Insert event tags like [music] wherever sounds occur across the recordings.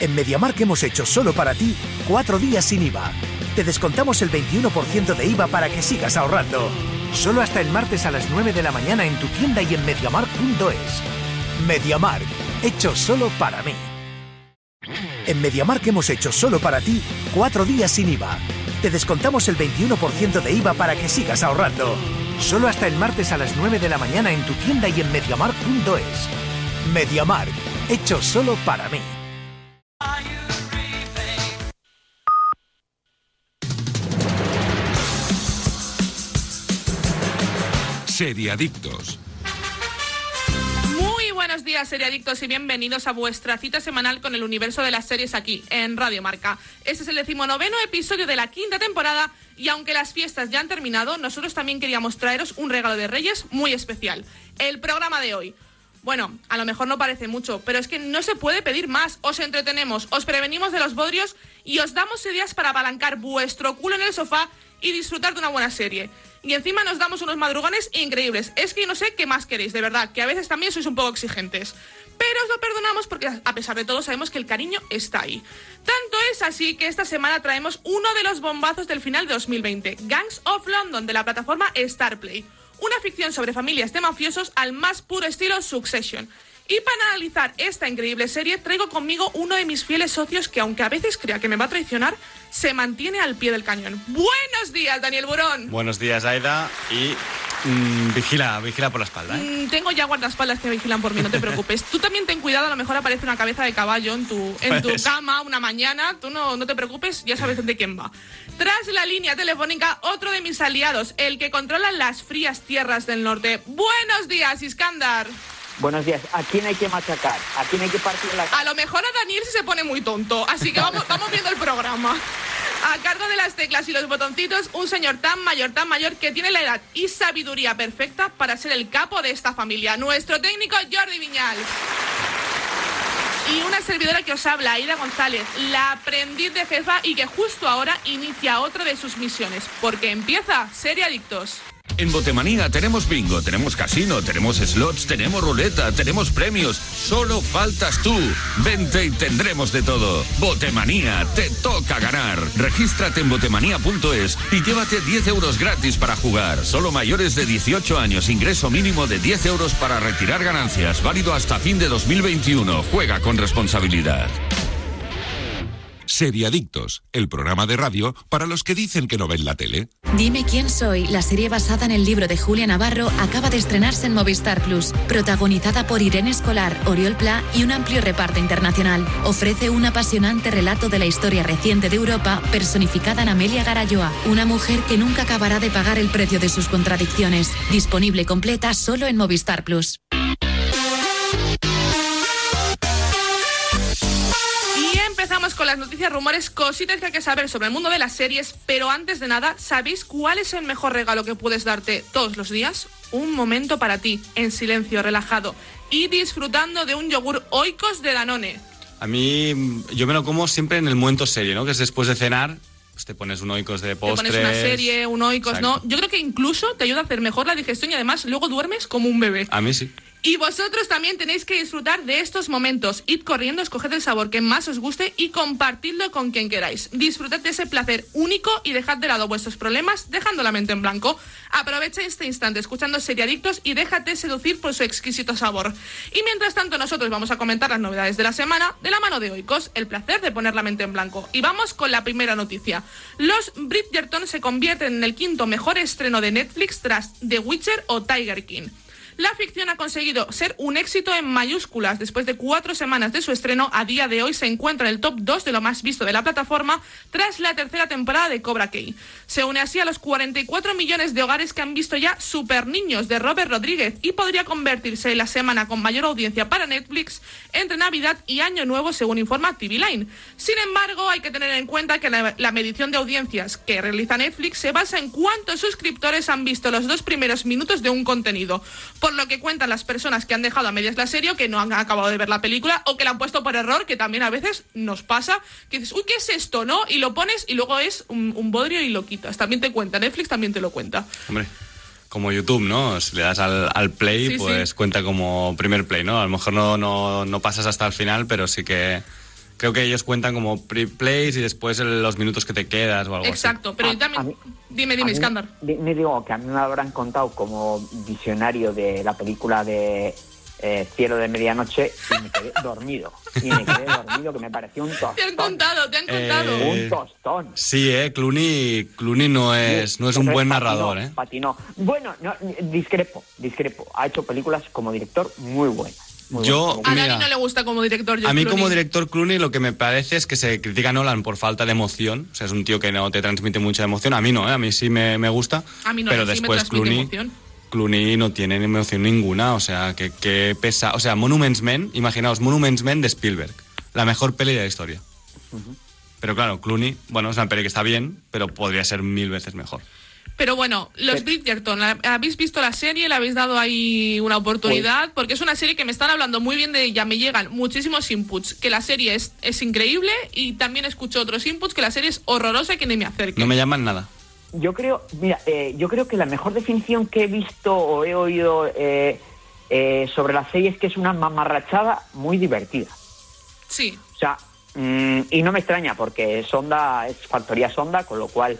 En MediaMark hemos hecho solo para ti cuatro días sin IVA. Te descontamos el 21% de IVA para que sigas ahorrando. Solo hasta el martes a las 9 de la mañana en tu tienda y en MediaMark.es. MediaMark, hecho solo para mí. En MediaMark hemos hecho solo para ti cuatro días sin IVA. Te descontamos el 21% de IVA para que sigas ahorrando. Solo hasta el martes a las 9 de la mañana en tu tienda y en MediaMark.es. MediaMark, hecho solo para mí. Seriadictos. Muy buenos días, seriadictos, y bienvenidos a vuestra cita semanal con el universo de las series aquí, en Radio Marca. Este es el decimonoveno episodio de la quinta temporada, y aunque las fiestas ya han terminado, nosotros también queríamos traeros un regalo de Reyes muy especial. El programa de hoy. Bueno, a lo mejor no parece mucho, pero es que no se puede pedir más. Os entretenemos, os prevenimos de los bodrios y os damos ideas para apalancar vuestro culo en el sofá y disfrutar de una buena serie. Y encima nos damos unos madrugones increíbles. Es que no sé qué más queréis, de verdad, que a veces también sois un poco exigentes. Pero os lo perdonamos porque a pesar de todo sabemos que el cariño está ahí. Tanto es así que esta semana traemos uno de los bombazos del final de 2020, Gangs of London de la plataforma Starplay. Una ficción sobre familias de mafiosos al más puro estilo Succession. Y para analizar esta increíble serie traigo conmigo uno de mis fieles socios que aunque a veces crea que me va a traicionar, se mantiene al pie del cañón. Buenos días, Daniel Burón. Buenos días, Aida. Y mm, vigila, vigila por la espalda. ¿eh? Mm, tengo ya guardaespaldas que vigilan por mí, no te preocupes. [laughs] Tú también ten cuidado, a lo mejor aparece una cabeza de caballo en tu, en tu Pues- cama una mañana. Tú no, no te preocupes, ya sabes de quién va. Tras la línea telefónica, otro de mis aliados, el que controla las frías tierras del norte. Buenos días, Iskandar. Buenos días. ¿A quién hay que machacar? ¿A quién hay que partir la A lo mejor a Daniel se pone muy tonto, así que vamos, vamos viendo el programa. A cargo de las teclas y los botoncitos, un señor tan mayor, tan mayor, que tiene la edad y sabiduría perfecta para ser el capo de esta familia, nuestro técnico Jordi Viñal. Y una servidora que os habla, Aida González, la aprendiz de jefa y que justo ahora inicia otra de sus misiones, porque empieza Serie Adictos. En Botemanía tenemos bingo, tenemos casino, tenemos slots, tenemos ruleta, tenemos premios. Solo faltas tú. Vente y tendremos de todo. Botemanía, te toca ganar. Regístrate en botemanía.es y llévate 10 euros gratis para jugar. Solo mayores de 18 años, ingreso mínimo de 10 euros para retirar ganancias. Válido hasta fin de 2021. Juega con responsabilidad. Seriadictos, el programa de radio para los que dicen que no ven la tele. Dime quién soy, la serie basada en el libro de Julia Navarro acaba de estrenarse en Movistar Plus, protagonizada por Irene Escolar, Oriol Pla y un amplio reparto internacional. Ofrece un apasionante relato de la historia reciente de Europa, personificada en Amelia Garayoa, una mujer que nunca acabará de pagar el precio de sus contradicciones. Disponible completa solo en Movistar Plus. Con las noticias, rumores, cositas que hay que saber sobre el mundo de las series. Pero antes de nada, ¿sabéis cuál es el mejor regalo que puedes darte todos los días? Un momento para ti, en silencio, relajado y disfrutando de un yogur oikos de Danone. A mí, yo me lo como siempre en el momento serio, ¿no? Que es después de cenar, pues te pones un oikos de Te postres. pones una serie, un oikos, ¿no? Yo creo que incluso te ayuda a hacer mejor la digestión y además luego duermes como un bebé. A mí sí. Y vosotros también tenéis que disfrutar de estos momentos. Id corriendo, escoged el sabor que más os guste y compartidlo con quien queráis. Disfrutad de ese placer único y dejad de lado vuestros problemas dejando la mente en blanco. Aprovecha este instante escuchando Seriadictos y déjate seducir por su exquisito sabor. Y mientras tanto nosotros vamos a comentar las novedades de la semana de la mano de Oikos, el placer de poner la mente en blanco. Y vamos con la primera noticia. Los Bridgerton se convierten en el quinto mejor estreno de Netflix tras The Witcher o Tiger King. La ficción ha conseguido ser un éxito en mayúsculas. Después de cuatro semanas de su estreno, a día de hoy se encuentra en el top 2 de lo más visto de la plataforma tras la tercera temporada de Cobra Kai. Se une así a los 44 millones de hogares que han visto ya Super Niños de Robert Rodríguez y podría convertirse en la semana con mayor audiencia para Netflix entre Navidad y Año Nuevo, según informa TV Line. Sin embargo, hay que tener en cuenta que la, la medición de audiencias que realiza Netflix se basa en cuántos suscriptores han visto los dos primeros minutos de un contenido por lo que cuentan las personas que han dejado a medias la serie o que no han acabado de ver la película o que la han puesto por error, que también a veces nos pasa, que dices, uy, ¿qué es esto? ¿No? Y lo pones y luego es un, un bodrio y lo quitas. También te cuenta, Netflix también te lo cuenta. Hombre, como YouTube, ¿no? Si le das al, al play, Sí, pues sí. cuenta como primer play, ¿no? A lo mejor no, no, no pasas hasta el final, pero sí que, creo que ellos cuentan como pre-plays y después el- los minutos que te quedas o algo Exacto, pero A- yo también... mí- dime, dime, di- Me digo que a mí me habrán contado como visionario de la película de eh, Cielo de Medianoche y me quedé [laughs] dormido. Y me quedé dormido, que me pareció un tostón. Te han contado, te han Eh, contado. Un tostón. Sí, eh, Clooney, Clooney no es, no es un buen patinó, narrador, eh. Patinó. Bueno, no, discrepo, discrepo. Ha hecho películas como director muy buenas. Muy Yo- buenas. A mira, Dani no le gusta como director. George A mí como director Clooney lo que me parece es que se critica a Nolan por falta de emoción. O sea, es un tío que no te transmite mucha emoción. A mí no, ¿eh? a mí sí me, me gusta. A mí no, pero sí me después transmite Clooney, emoción. Clooney no tiene emoción ninguna. O sea, que, que pesa. O sea, Monuments Men, imaginaos, Monuments Men de Spielberg. La mejor peli de la historia. Pero claro, Clooney, bueno, es una peli que está bien, pero podría ser mil veces mejor. Pero bueno, los Bridgerton, ¿la- ¿habéis visto la serie? ¿Le habéis dado ahí una oportunidad? Porque es una serie que me están hablando muy bien de ella, me llegan muchísimos inputs, que la serie es, es increíble y también escucho otros inputs que la serie es horrorosa y que ni me acerque. No me llaman nada. Yo creo, mira, eh, yo creo que la mejor definición que he visto o he oído eh, eh, sobre la serie es que es una mamarrachada muy divertida. Sí, O sea, mm, y no me extraña porque Sonda es factoría Sonda, con lo cual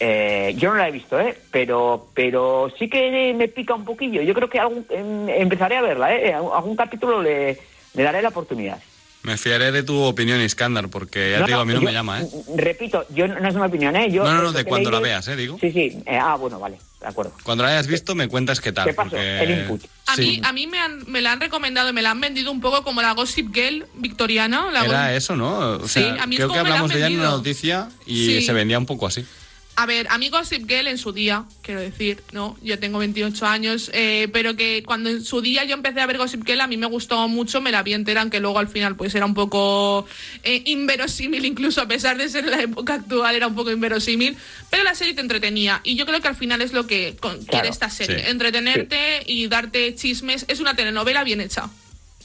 eh, yo no la he visto, ¿eh? Pero, pero sí que me pica un poquillo. Yo creo que algún, em, empezaré a verla, ¿eh? Algún capítulo le, le daré la oportunidad. Me fiaré de tu opinión, Iskandar, porque ya No, te digo, a mí no yo- me llama, ¿eh? Repito, yo no no es una opinión, ¿eh? Yo, No, no, de cuando la veas, ¿eh? Digo. Sí, sí. eh, ah, bueno, vale, de acuerdo. Cuando la hayas visto, me cuentas qué tal. ¿Qué pasó? porque- El input. a Sí. mí, a mí me, han- me la han recomendado y me la han vendido un poco como la Gossip Girl victoriana. La Era eso, ¿no? O Sí, sea, a mí es creo como que me la hablamos han de ella en una noticia y Sí. se vendía un poco así. A ver, a mí Gossip Girl en su día, quiero decir, ¿no? Yo tengo 28 años, eh, pero que cuando en su día yo empecé a ver Gossip Girl, a mí me gustó mucho, me la vi entera, aunque luego al final pues era un poco eh, inverosímil, incluso a pesar de ser la época actual, era un poco inverosímil, pero la serie te entretenía y yo creo que al final es lo que con- quiere esta serie, sí. entretenerte y darte chismes, es una telenovela bien hecha.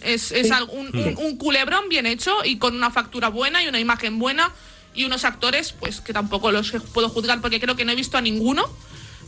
Es, es Sí. un- un culebrón bien hecho y con una factura buena y una imagen buena y unos actores, pues que tampoco los puedo juzgar porque creo que no he visto a ninguno.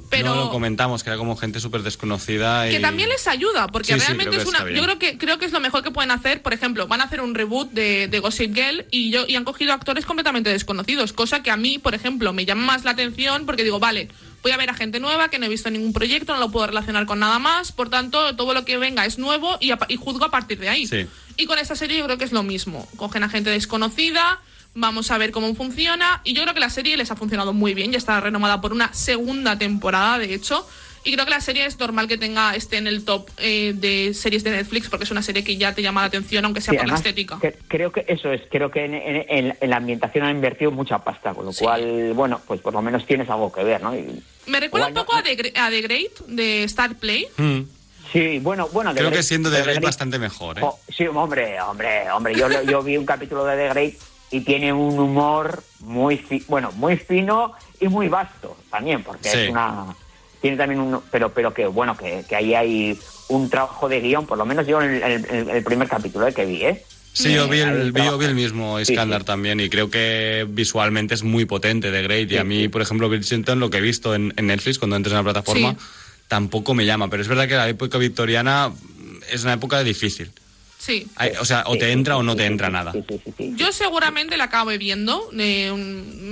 Pero No lo comentamos, que era como gente súper desconocida. Y... que también les ayuda, porque Sí, sí, realmente que es una. Yo creo que creo que es lo mejor que pueden hacer. Por ejemplo, van a hacer un reboot de, de Gossip Girl y yo y han cogido actores completamente desconocidos, cosa que a mí, por ejemplo, me llama más la atención porque digo, vale, voy a ver a gente nueva que no he visto en ningún proyecto, no lo puedo relacionar con nada más, por tanto, todo lo que venga es nuevo y, a- y juzgo a partir de ahí. Sí. Y con esta serie yo creo que es lo mismo. Cogen a gente desconocida, vamos a ver cómo funciona. Y yo creo que la serie les ha funcionado muy bien. Ya está renomada por una segunda temporada, de hecho. Y creo que la serie es normal que tenga esté en el top eh, de series de Netflix porque es una serie que ya te llama la atención, aunque sea Sí, por la estética. que- creo que eso es, creo que en, en- en- en la ambientación han invertido mucha pasta, con lo Sí. cual, bueno, pues por lo menos tienes algo que ver, ¿no? Y- Me recuerda un no- poco a The, a The Great de Star Play. Mm. sí, bueno, bueno. Creo The que Great- siendo de The Great- bastante mejor, ¿eh? Oh, sí, hombre, hombre, hombre. Yo, lo- yo vi un capítulo de The Great y tiene un humor muy, fi- bueno, muy fino y muy vasto también, porque Sí. es una, tiene también un, pero, pero que bueno, que, que ahí hay un trabajo de guion, por lo menos yo en el, primer capítulo eh, que vi, ¿eh? Sí, yo vi el, vi, yo vi el mismo Sí, sí. también y creo que visualmente es muy potente de Great y Sí, a mí, por ejemplo, Bridgerton, lo que he visto en, en Netflix cuando entres en la plataforma, Sí. tampoco me llama, pero es verdad que la época victoriana es una época difícil. Sí. Hay- o sea, o Sí, te sí, entra sí, o no sí, te entra sí, nada. sí, sí, sí, sí. Yo seguramente la acabe viendo. eh,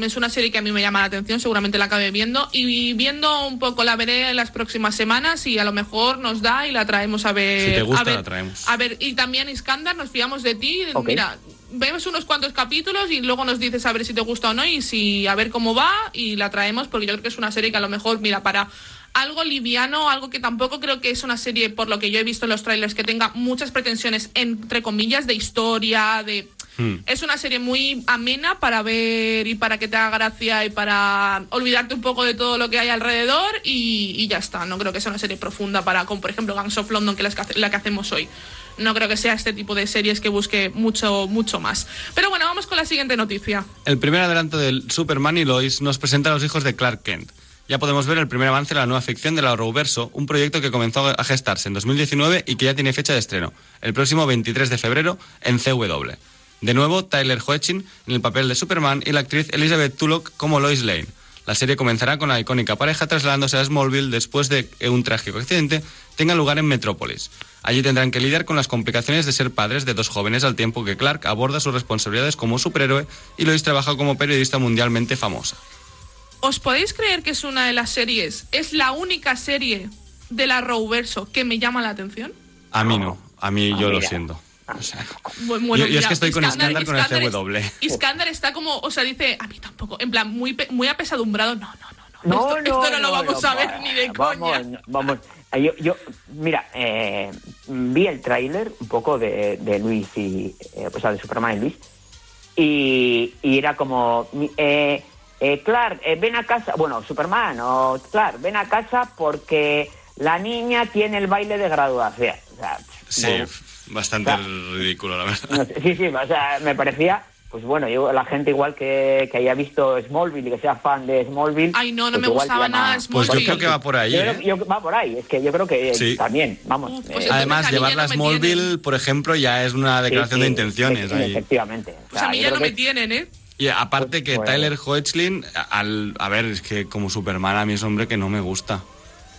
es una serie que a mí me llama la atención, seguramente la acabe viendo. Y viendo un poco la veré en las próximas semanas y a lo mejor nos da y la traemos a ver. Si te gusta, a ver, la traemos. A ver, y también Iskandar, nos fiamos de ti. Ok. Mira, vemos unos cuantos capítulos y luego nos dices a ver si te gusta o no y si a ver cómo va y la traemos porque yo creo que es una serie que a lo mejor, mira, para algo liviano, algo que tampoco creo que es una serie, por lo que yo he visto en los trailers, que tenga muchas pretensiones, entre comillas, de historia, de... Hmm. Es una serie muy amena para ver y para que te haga gracia y para olvidarte un poco de todo lo que hay alrededor y, y ya está. No creo que sea una serie profunda para, como por ejemplo Gangs of London, que es la que, hace- la que hacemos hoy. No creo que sea este tipo de series que busque mucho, mucho más. Pero bueno, vamos con la siguiente noticia. El primer adelanto del Superman y Lois nos presenta a los hijos de Clark Kent. Ya podemos ver el primer avance de la nueva ficción de la Arrowverso, un proyecto que comenzó a gestarse en 2019 y que ya tiene fecha de estreno, el próximo 23 de febrero en CW. De nuevo, Tyler Hoechlin en el papel de Superman y la actriz Elizabeth Tulloch como Lois Lane. La serie comenzará con la icónica pareja trasladándose a Smallville después de que un trágico accidente tenga lugar en Metrópolis. Allí tendrán que lidiar con las complicaciones de ser padres de dos jóvenes al tiempo que Clark aborda sus responsabilidades como superhéroe y Lois trabaja como periodista mundialmente famosa. ¿Os podéis creer que es una de las series, es la única serie de la Rowverso que me llama la atención? A mí no, a mí Ah, yo lo mira. siento. O sea, Bu- bueno, Yo- yo es que estoy con Iskandar con el CW. es- Iskandar está como, o sea, dice, a mí tampoco, en plan, muy, muy apesadumbrado. No, no, no, no. No, esto, no, esto no, lo vamos a ver ni de vamos, coña. Vamos, yo, yo mira, eh, vi el tráiler un poco de, de Luis y, eh, o sea, de Superman y Luis, y, y era como, eh, eh, Clark, eh, ven a casa, bueno, Superman o Clark, ven a casa porque la niña tiene el baile de graduación. O sea, sí, bueno, bastante o sea, ridículo, la verdad. no sé, sí, sí, o sea, me parecía, pues bueno, yo, la gente igual que, que haya visto Smallville y que sea fan de Smallville. Ay, no, no pues me gustaba llama- nada Pues yo Smallville. creo que va por ahí, Yo ¿eh? yo- va por ahí, es que yo creo que Sí. también, vamos. Uf, pues eh, Además, llevarla a no Smallville, tienen. por ejemplo, ya es una declaración sí, de intenciones. ahí. Efectivamente. O Pues sea, a mí ya no me tienen, ¿eh? Y aparte que Pues- Tyler Hoechlin, al, a ver, es que como Superman a mí es un hombre que no me gusta.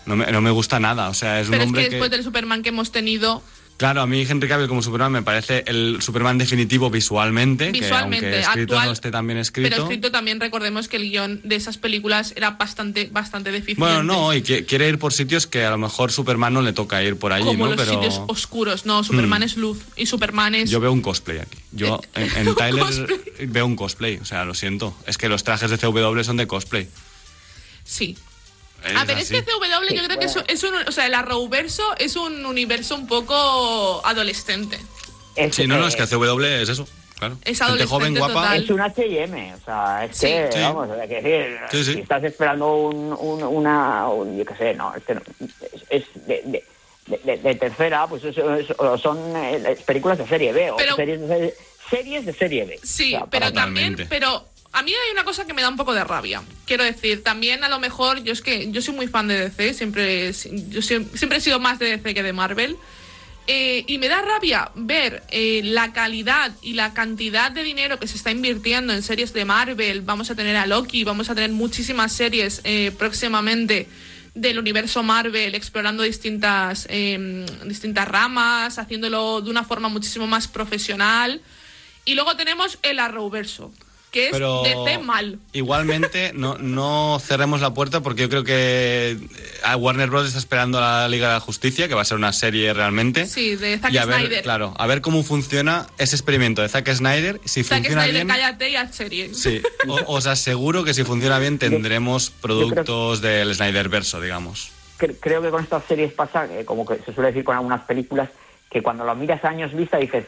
No me, no me gusta nada, o sea, es un Pero es hombre que que... después del Superman que hemos tenido, Claro, a mí Henry Cavill como Superman me parece el Superman definitivo visualmente, visualmente, que aunque escrito actual, no esté tan bien escrito. pero escrito también recordemos que el guion de esas películas era bastante, bastante deficiente. Bueno, no, y que quiere ir por sitios que a lo mejor Superman no le toca ir por allí, como ¿no? los Pero sitios oscuros. No, Superman Hmm. es luz y Superman es... yo veo un cosplay aquí. Yo Eh, en, [laughs] en Tyler cosplay. veo un cosplay, o sea, lo siento. Es que los trajes de CW son de cosplay. Sí. Es a ver, es que CW yo creo que es, un- es un... O sea, el Arrowverso es un universo un poco adolescente. es, Sí, no, no, es que CW es eso, claro. Es Gente adolescente joven, guapa. total. Es un H&M, o sea, es Sí. que, Sí. vamos, hay que decir, Sí, sí. si estás esperando un, un- una, un- yo qué sé, no, este no, es, es de, de- de- de- de tercera, pues eso, eso- son eh, películas de serie B, o Pero- series, de, serie- series de serie B. Sí, O sea, pero también, pero a mí hay una cosa que me da un poco de rabia. Quiero decir, también a lo mejor, yo es que yo soy muy fan de DC, siempre, siempre he sido más de DC que de Marvel. Eh, y me da rabia ver eh, la calidad y la cantidad de dinero que se está invirtiendo en series de Marvel. Vamos a tener a Loki, vamos a tener muchísimas series eh, próximamente del universo Marvel, explorando distintas, distintas ramas, haciéndolo de una forma muchísimo más profesional. Y luego tenemos el Arrowverso, que es Pero DC mal. igualmente no, no cerremos la puerta porque yo creo que eh, a Warner Bros. está esperando a la Liga de la Justicia, que va a ser una serie realmente. Sí, de Zack y a ver, Snyder. claro, a ver cómo funciona ese experimento de Zack Snyder, si Zack funciona Snyder, bien. cállate y haz serie. Sí, o- os aseguro que si funciona bien tendremos productos del Snyder verso, digamos. cre- creo que con estas series pasa, eh, como que se suele decir con algunas películas, que cuando lo miras a años vista dices,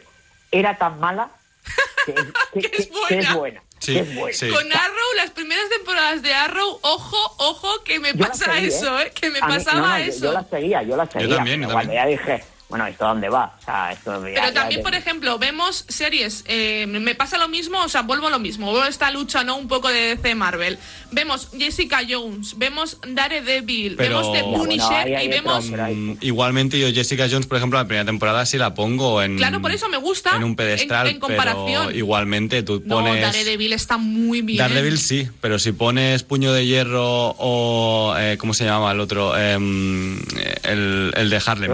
era tan mala [laughs] que es, que- Que es que- que es buena. Sí, sí. Con Arrow, las primeras temporadas de Arrow, ojo, ojo, que me Yo pasa seguí, eso, ¿eh? Que me A mí- pasaba no, no, yo- eso. Yo, la seguía, yo la seguía. también, yo pero cuando también. ya dije, bueno, ¿esto dónde va? O sea, esto ya- Pero también, por ejemplo, vemos series, eh, me pasa lo mismo, o sea, vuelvo a lo mismo, veo esta lucha, ¿no? Un poco de DC Marvel. Vemos Jessica Jones, vemos Daredevil, Pero- vemos The bueno, Punisher ahí hay y vemos... hay- Mm, Igualmente yo Jessica Jones, por ejemplo, la primera temporada sí la pongo en Claro, por eso me gusta en un pedestal, en- en comparación. pero igualmente tú No, pones Daredevil está muy bien. Daredevil sí, pero si pones Puño de Hierro o eh, ¿cómo se llamaba el otro? Em, el, el de Harlem.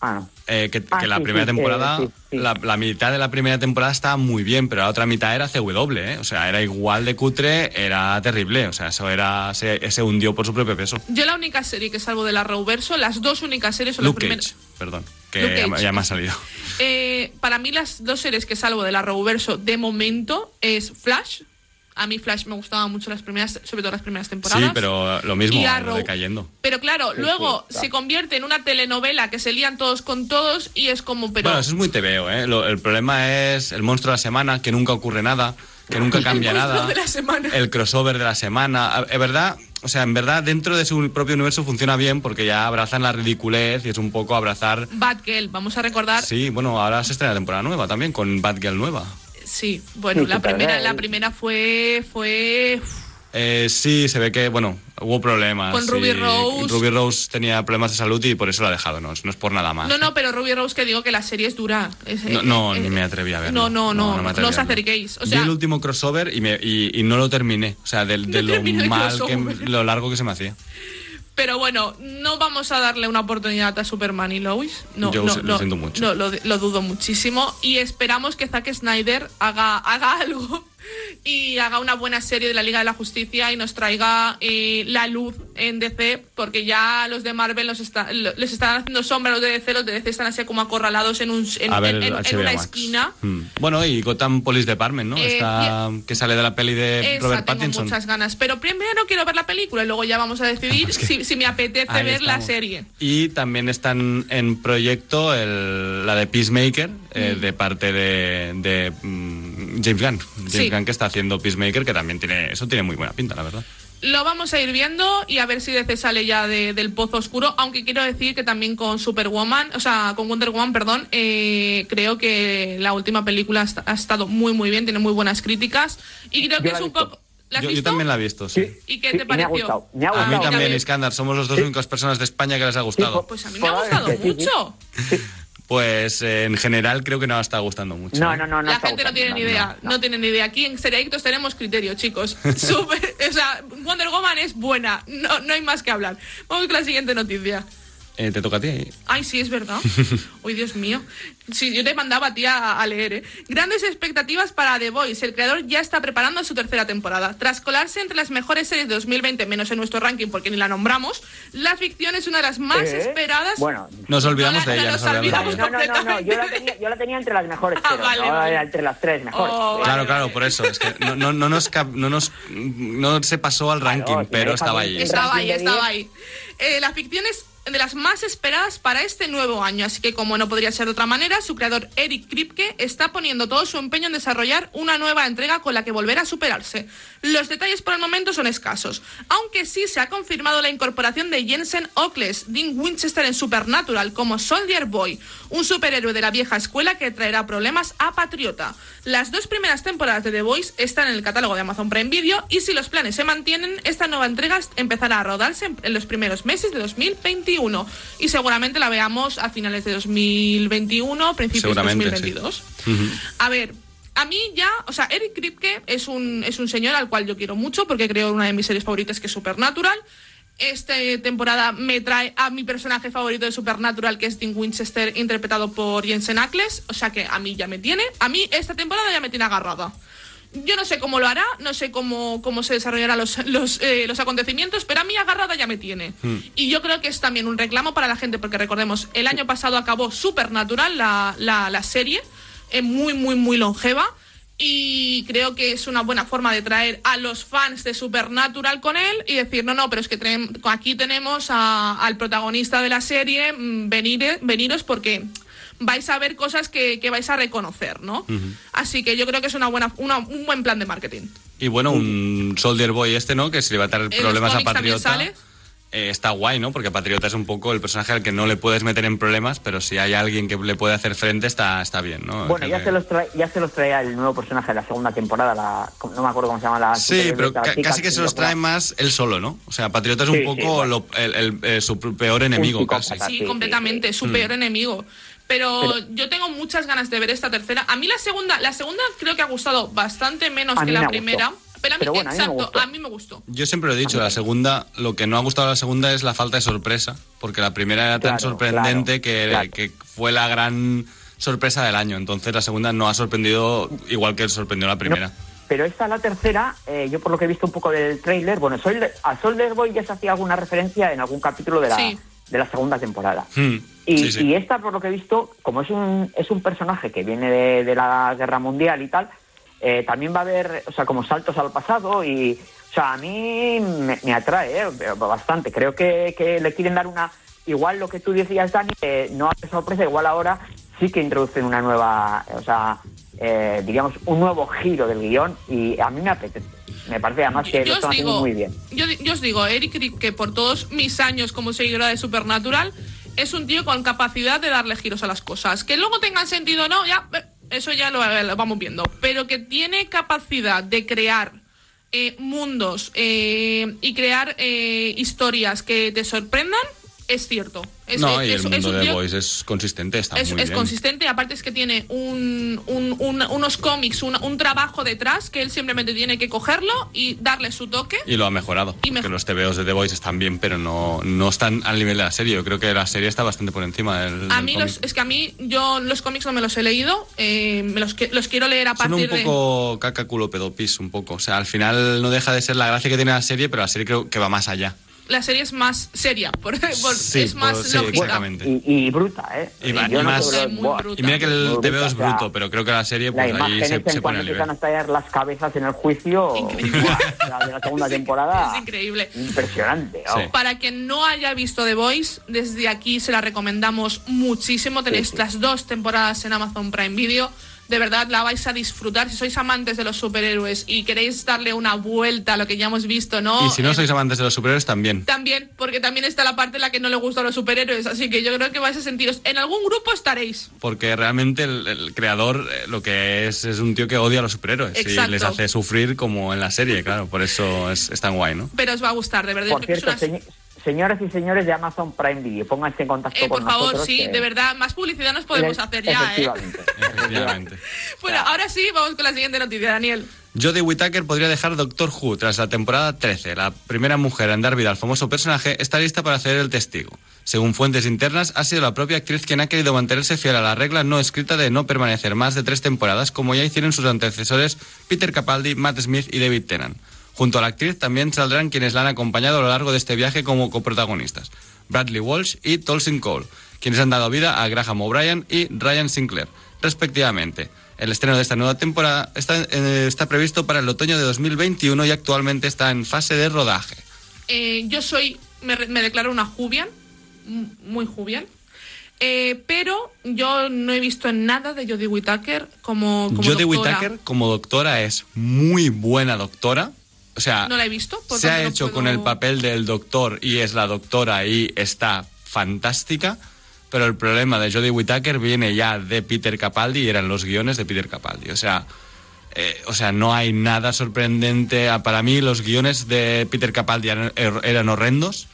Ah. Eh, que, Ah, que la sí, primera sí, temporada, eh, sí, sí. La, la mitad de la primera temporada estaba muy bien, pero la otra mitad era CW, ¿eh? O sea, era igual de cutre, era terrible. O sea, eso era se, se hundió por su propio peso. Yo la única serie que salvo del Arrowverso, las dos únicas series son Luke las Cage, primeras. perdón, que Luke ya, Cage. ya me ha salido. Eh, para mí las dos series que salvo del Arrowverso de momento es Flash. A mí Flash me gustaban mucho las primeras, sobre todo las primeras temporadas. Sí, pero lo mismo, Y Arrow. ido decayendo. Pero claro, Sí, luego sí, se convierte en una telenovela que se lían todos con todos y es como, pero... Bueno, eso es muy TVO, ¿eh? Lo- el problema es el monstruo de la semana, que nunca ocurre nada, que nunca [laughs] cambia monstruo nada. de la semana. El crossover de la semana. Es verdad, o sea, en verdad, dentro de su propio universo funciona bien porque ya abrazan la ridiculez y es un poco abrazar. Batgirl, vamos a recordar. Sí, Sí, bueno, ahora se estrena temporada nueva también, con Batgirl nueva. Bueno, Sí, la Supergirl. primera, la primera fue... fue Eh, sí, se ve que, bueno, Hubo problemas. Con Ruby Rose. Ruby Rose tenía problemas de salud y por eso lo ha dejado, no, no es por nada más. No, no, pero Ruby Rose que digo que la serie es dura. Es- No, eh, no, eh, ni me atreví a verlo. No, no, no, no, os acerquéis. O Vi sea, el último crossover y, me, y, y no lo terminé. O sea, del- de, [laughs] No lo mal que lo largo que se me hacía. Pero bueno, no vamos a darle una oportunidad a Superman y Lois. No, Yo no, lo no, siento mucho. No, lo, lo dudo muchísimo. Y esperamos que Zack Snyder haga, haga algo y haga una buena serie de la Liga de la Justicia y nos traiga eh, la luz en DC, porque ya los de Marvel los está- les están haciendo sombra los de DC, los de DC están así como acorralados en, un, en, ver, una Max. esquina. Mm. Bueno, y Gotham Police Department, ¿no? Eh, Está, que sale de la peli de Esa Robert tengo Pattinson. muchas ganas. Pero primero quiero ver la película y luego ya vamos a decidir [laughs] si, si me apetece ver la serie. Y también están en proyecto el- la de Peacemaker, eh, Mm. de parte de, de, mm, James Gunn. James Sí. Gunn que está haciendo Peacemaker, que también tiene, eso tiene muy buena pinta, la verdad. Lo vamos a ir viendo y a ver si DC sale ya de- del pozo oscuro. Aunque quiero decir que también con Superwoman, o sea, con Wonder Woman, perdón, eh, creo que la última película ha, esta- ha estado muy, muy bien, tiene muy buenas críticas. Y creo Yo que es un poco. ¿La has Yo, yo visto? también la he visto, sí. ¿Y qué Sí, te y me ha pareció? gustado, me ha Ah, A mí gustado. también. Iskandar, somos los dos únicas personas de España que les ha gustado. Pues a mí me ha gustado sí, sí. mucho. Pues eh, en general creo que no está gustando mucho. No, ¿eh? no, no, no. la gente no tiene ni idea, no, tiene ni idea. Aquí en Seriadictos tenemos criterio, chicos. [laughs] Súper- o sea, Wonder Woman es buena, no, no hay más que hablar. Vamos con la siguiente noticia. Eh, te toca a ti. eh. Ay, sí, es verdad. [laughs] Uy, Dios mío. Sí, yo te mandaba a ti a, a leer, ¿eh? Grandes expectativas para The Voice. El creador ya está preparando su tercera temporada. Tras colarse entre las mejores series de 2020, menos en nuestro ranking porque ni la nombramos, la ficción es una de las más ¿Eh? esperadas. Bueno, Nos olvidamos No la- de ella. no nos nos olvidamos de olvidamos ella. no, no, no, no, yo la tenía, yo la tenía entre las mejores, Ah, pero vale, no vale. era entre las tres mejores. Oh, vale. Claro, claro, por eso. Es que no, no, no, nos, cap- no, nos, no se pasó al Claro, ranking, pero estaba ahí. Estaba ahí, estaba 10. ahí. Eh, la ficción es de las más esperadas para este nuevo año, así que como no podría ser de otra manera, su creador Eric Kripke está poniendo todo su empeño en desarrollar una nueva entrega con la que volver a superarse. Los detalles por el momento son escasos, aunque sí se ha confirmado la incorporación de Jensen Ockles, Dean Winchester en Supernatural como Soldier Boy, un superhéroe de la vieja escuela que traerá problemas a Patriota. Las dos primeras temporadas de The Voice están en el catálogo de Amazon Prime Video y si los planes se mantienen, esta nueva entrega empezará a rodarse en- los primeros meses de 2021 y seguramente la veamos a finales de 2021, principios de Seguramente, 2022. A ver, a mí ya, o sea, Eric Kripke es un, es un señor al cual yo quiero mucho porque creo una de mis series favoritas que es Supernatural. Esta temporada me trae a mi personaje favorito de Supernatural, que es Dean Winchester, interpretado por Jensen Ackles. O sea que a mí ya me tiene. A mí esta temporada ya me tiene agarrada. Yo no sé cómo lo hará, no sé cómo, cómo se desarrollarán los, los, eh, los acontecimientos, pero a mí agarrada ya me tiene. Y yo creo que es también un reclamo para la gente, porque recordemos, el año pasado acabó Supernatural, la, la, la serie, eh, muy, muy, muy longeva. Y creo que es una buena forma de traer a los fans de Supernatural con él y decir, no, no, pero es que aquí tenemos a- al protagonista de la serie, mm, venir, veniros porque vais a ver cosas que, que vais a reconocer, ¿no? Así que yo creo que es una buena, una- un buen plan de marketing. Y bueno, un Soldier Boy este, ¿no? Que si le va a traer los problemas a Patriota. sale. eh, está guay, ¿no? Porque Patriota es un poco el personaje al que no le puedes meter en problemas, pero si hay alguien que le puede hacer frente, está, está bien, ¿no? Bueno, Que ya le- se, los trae, ya se los traía el nuevo personaje de la segunda temporada, la, no me acuerdo cómo se llama la... Sí, pero ca- chica, casi que se los trae más él solo, ¿no? O sea, Patriota es Sí, un sí, poco bueno. lo- el- el- eh, su peor enemigo, casi. Sí, sí, completamente, sí, su Mm. peor enemigo. Pero, Pero- yo tengo muchas ganas de ver esta tercera. A mí la segunda, la segunda creo que ha gustado bastante menos que la me primera. gustó. Pero a mí, Pero bueno, a mí me exacto, gustó. a mí me gustó. Yo siempre lo he dicho, la segunda, lo que no ha gustado de la segunda es la falta de sorpresa, porque la primera era tan Claro, sorprendente claro, que, claro. que fue la gran sorpresa del año. Entonces la segunda no ha sorprendido igual que sorprendió la primera. No, pero esta, la tercera, eh, yo por lo que he visto un poco del tráiler, bueno, a Soldier Boy ya se hacía alguna referencia en algún capítulo de la, Sí. de la segunda temporada. Hmm, Y, sí, sí. y esta, por lo que he visto, como es un, es un personaje que viene de, de la guerra mundial y tal, eh, también va a haber, o sea, como saltos al pasado y, o sea, a mí me, me atrae eh, bastante. Creo que, que le quieren dar una, igual lo que tú decías, Dani, eh, no hace sorpresa, igual ahora sí que introducen una nueva, o sea, eh, digamos, un nuevo giro del guion y a mí me apetece. Me parece además que lo Yo os están haciendo muy bien. yo, yo os digo, Eric que por todos mis años como seguidora de Supernatural, es un tío con capacidad de darle giros a las cosas. Que luego tengan sentido o no, ya, eh, eso ya lo, lo vamos viendo. Pero que tiene capacidad de crear eh, mundos eh, y crear eh, historias que te sorprendan, es cierto. Es, no, es- y el es- mundo un de tío- Boys es consistente, está es, muy es bien. consistente, aparte es que tiene un, un- un- unos cómics, un, un trabajo detrás que él simplemente tiene que cogerlo y darle su toque. Y lo ha mejorado. Y porque mejor- los TVOs de The Boys están bien, pero no, no están al nivel de la serie. Yo creo que la serie está bastante por encima del. A del mí cómic. los, es que a mí yo los cómics no me los he leído, eh, me los, quiero leer a Son partir un de... poco caca culo pedopis, un poco. O sea, al final no deja de ser la gracia que tiene la serie, pero la serie creo que va más allá. La serie es más seria, por, [laughs] por- Sí, es más sí, lógica. exactamente. Y, y bruta, ¿eh? Y y más- creo- muy buah, bruta. Y mira que el TVO es bruta, o sea, bruto, pero creo que la serie La pues imagen ahí se, se en pone cuando al nivel. empiezan a estallar las cabezas en el juicio la de la segunda [laughs] temporada Es increíble. impresionante. Sí. Para quien no haya visto The Voice, desde aquí se la recomendamos muchísimo. Tenéis Sí, sí. las dos temporadas en Amazon Prime Video. De verdad la vais a disfrutar. Si sois amantes de los superhéroes y queréis darle una vuelta a lo que ya hemos visto, ¿no? Y si no Eh, sois amantes de los superhéroes, también. También, porque también está la parte en la que no le gustan los superhéroes. Así que yo creo que vais a sentiros. En algún grupo estaréis. Porque realmente el, el creador eh, lo que es es un tío que odia a los superhéroes Exacto. y les hace sufrir como en la serie, claro. Por eso es, es tan guay, ¿no? Pero os va a gustar, de verdad. Por cierto, señoras y señores de Amazon Prime Video, pónganse en contacto Eh, con por favor, nosotros. sí, de verdad. Más publicidad nos podemos hacer ya, ¿eh? Efectivamente. [laughs] Efectivamente. [laughs] Bueno, ahora sí, vamos con la siguiente noticia, Daniel. Jodie Whittaker podría dejar Doctor Who tras la temporada 13. La primera mujer en dar vida al famoso personaje está lista para hacer el testigo. Según fuentes internas, ha sido la propia actriz quien ha querido mantenerse fiel a la regla no escrita de no permanecer más de tres temporadas, como ya hicieron sus antecesores Peter Capaldi, Matt Smith y David Tennant. Junto a la actriz también saldrán quienes la han acompañado a lo largo de este viaje como coprotagonistas, Bradley Walsh y Tolson Cole, quienes han dado vida a Graham O'Brien y Ryan Sinclair, respectivamente. El estreno de esta nueva temporada está, eh, está previsto para el otoño de 2021 y actualmente está en fase de rodaje. Eh, yo soy, me, me declaro una Jubian, muy Jubian. Eh, pero yo no he visto nada de Jodie Whittaker como, como Jodie. Whittaker como doctora es muy buena doctora. O sea, No la he visto. por se ha no hecho puedo- con el papel del doctor y es la doctora y está fantástica. Pero el problema de Jodie Whittaker viene ya de Peter Capaldi y eran los guiones de Peter Capaldi. O sea, eh, o sea, no hay nada sorprendente. Ah, Para mí los guiones de Peter Capaldi eran, er- eran horrendos.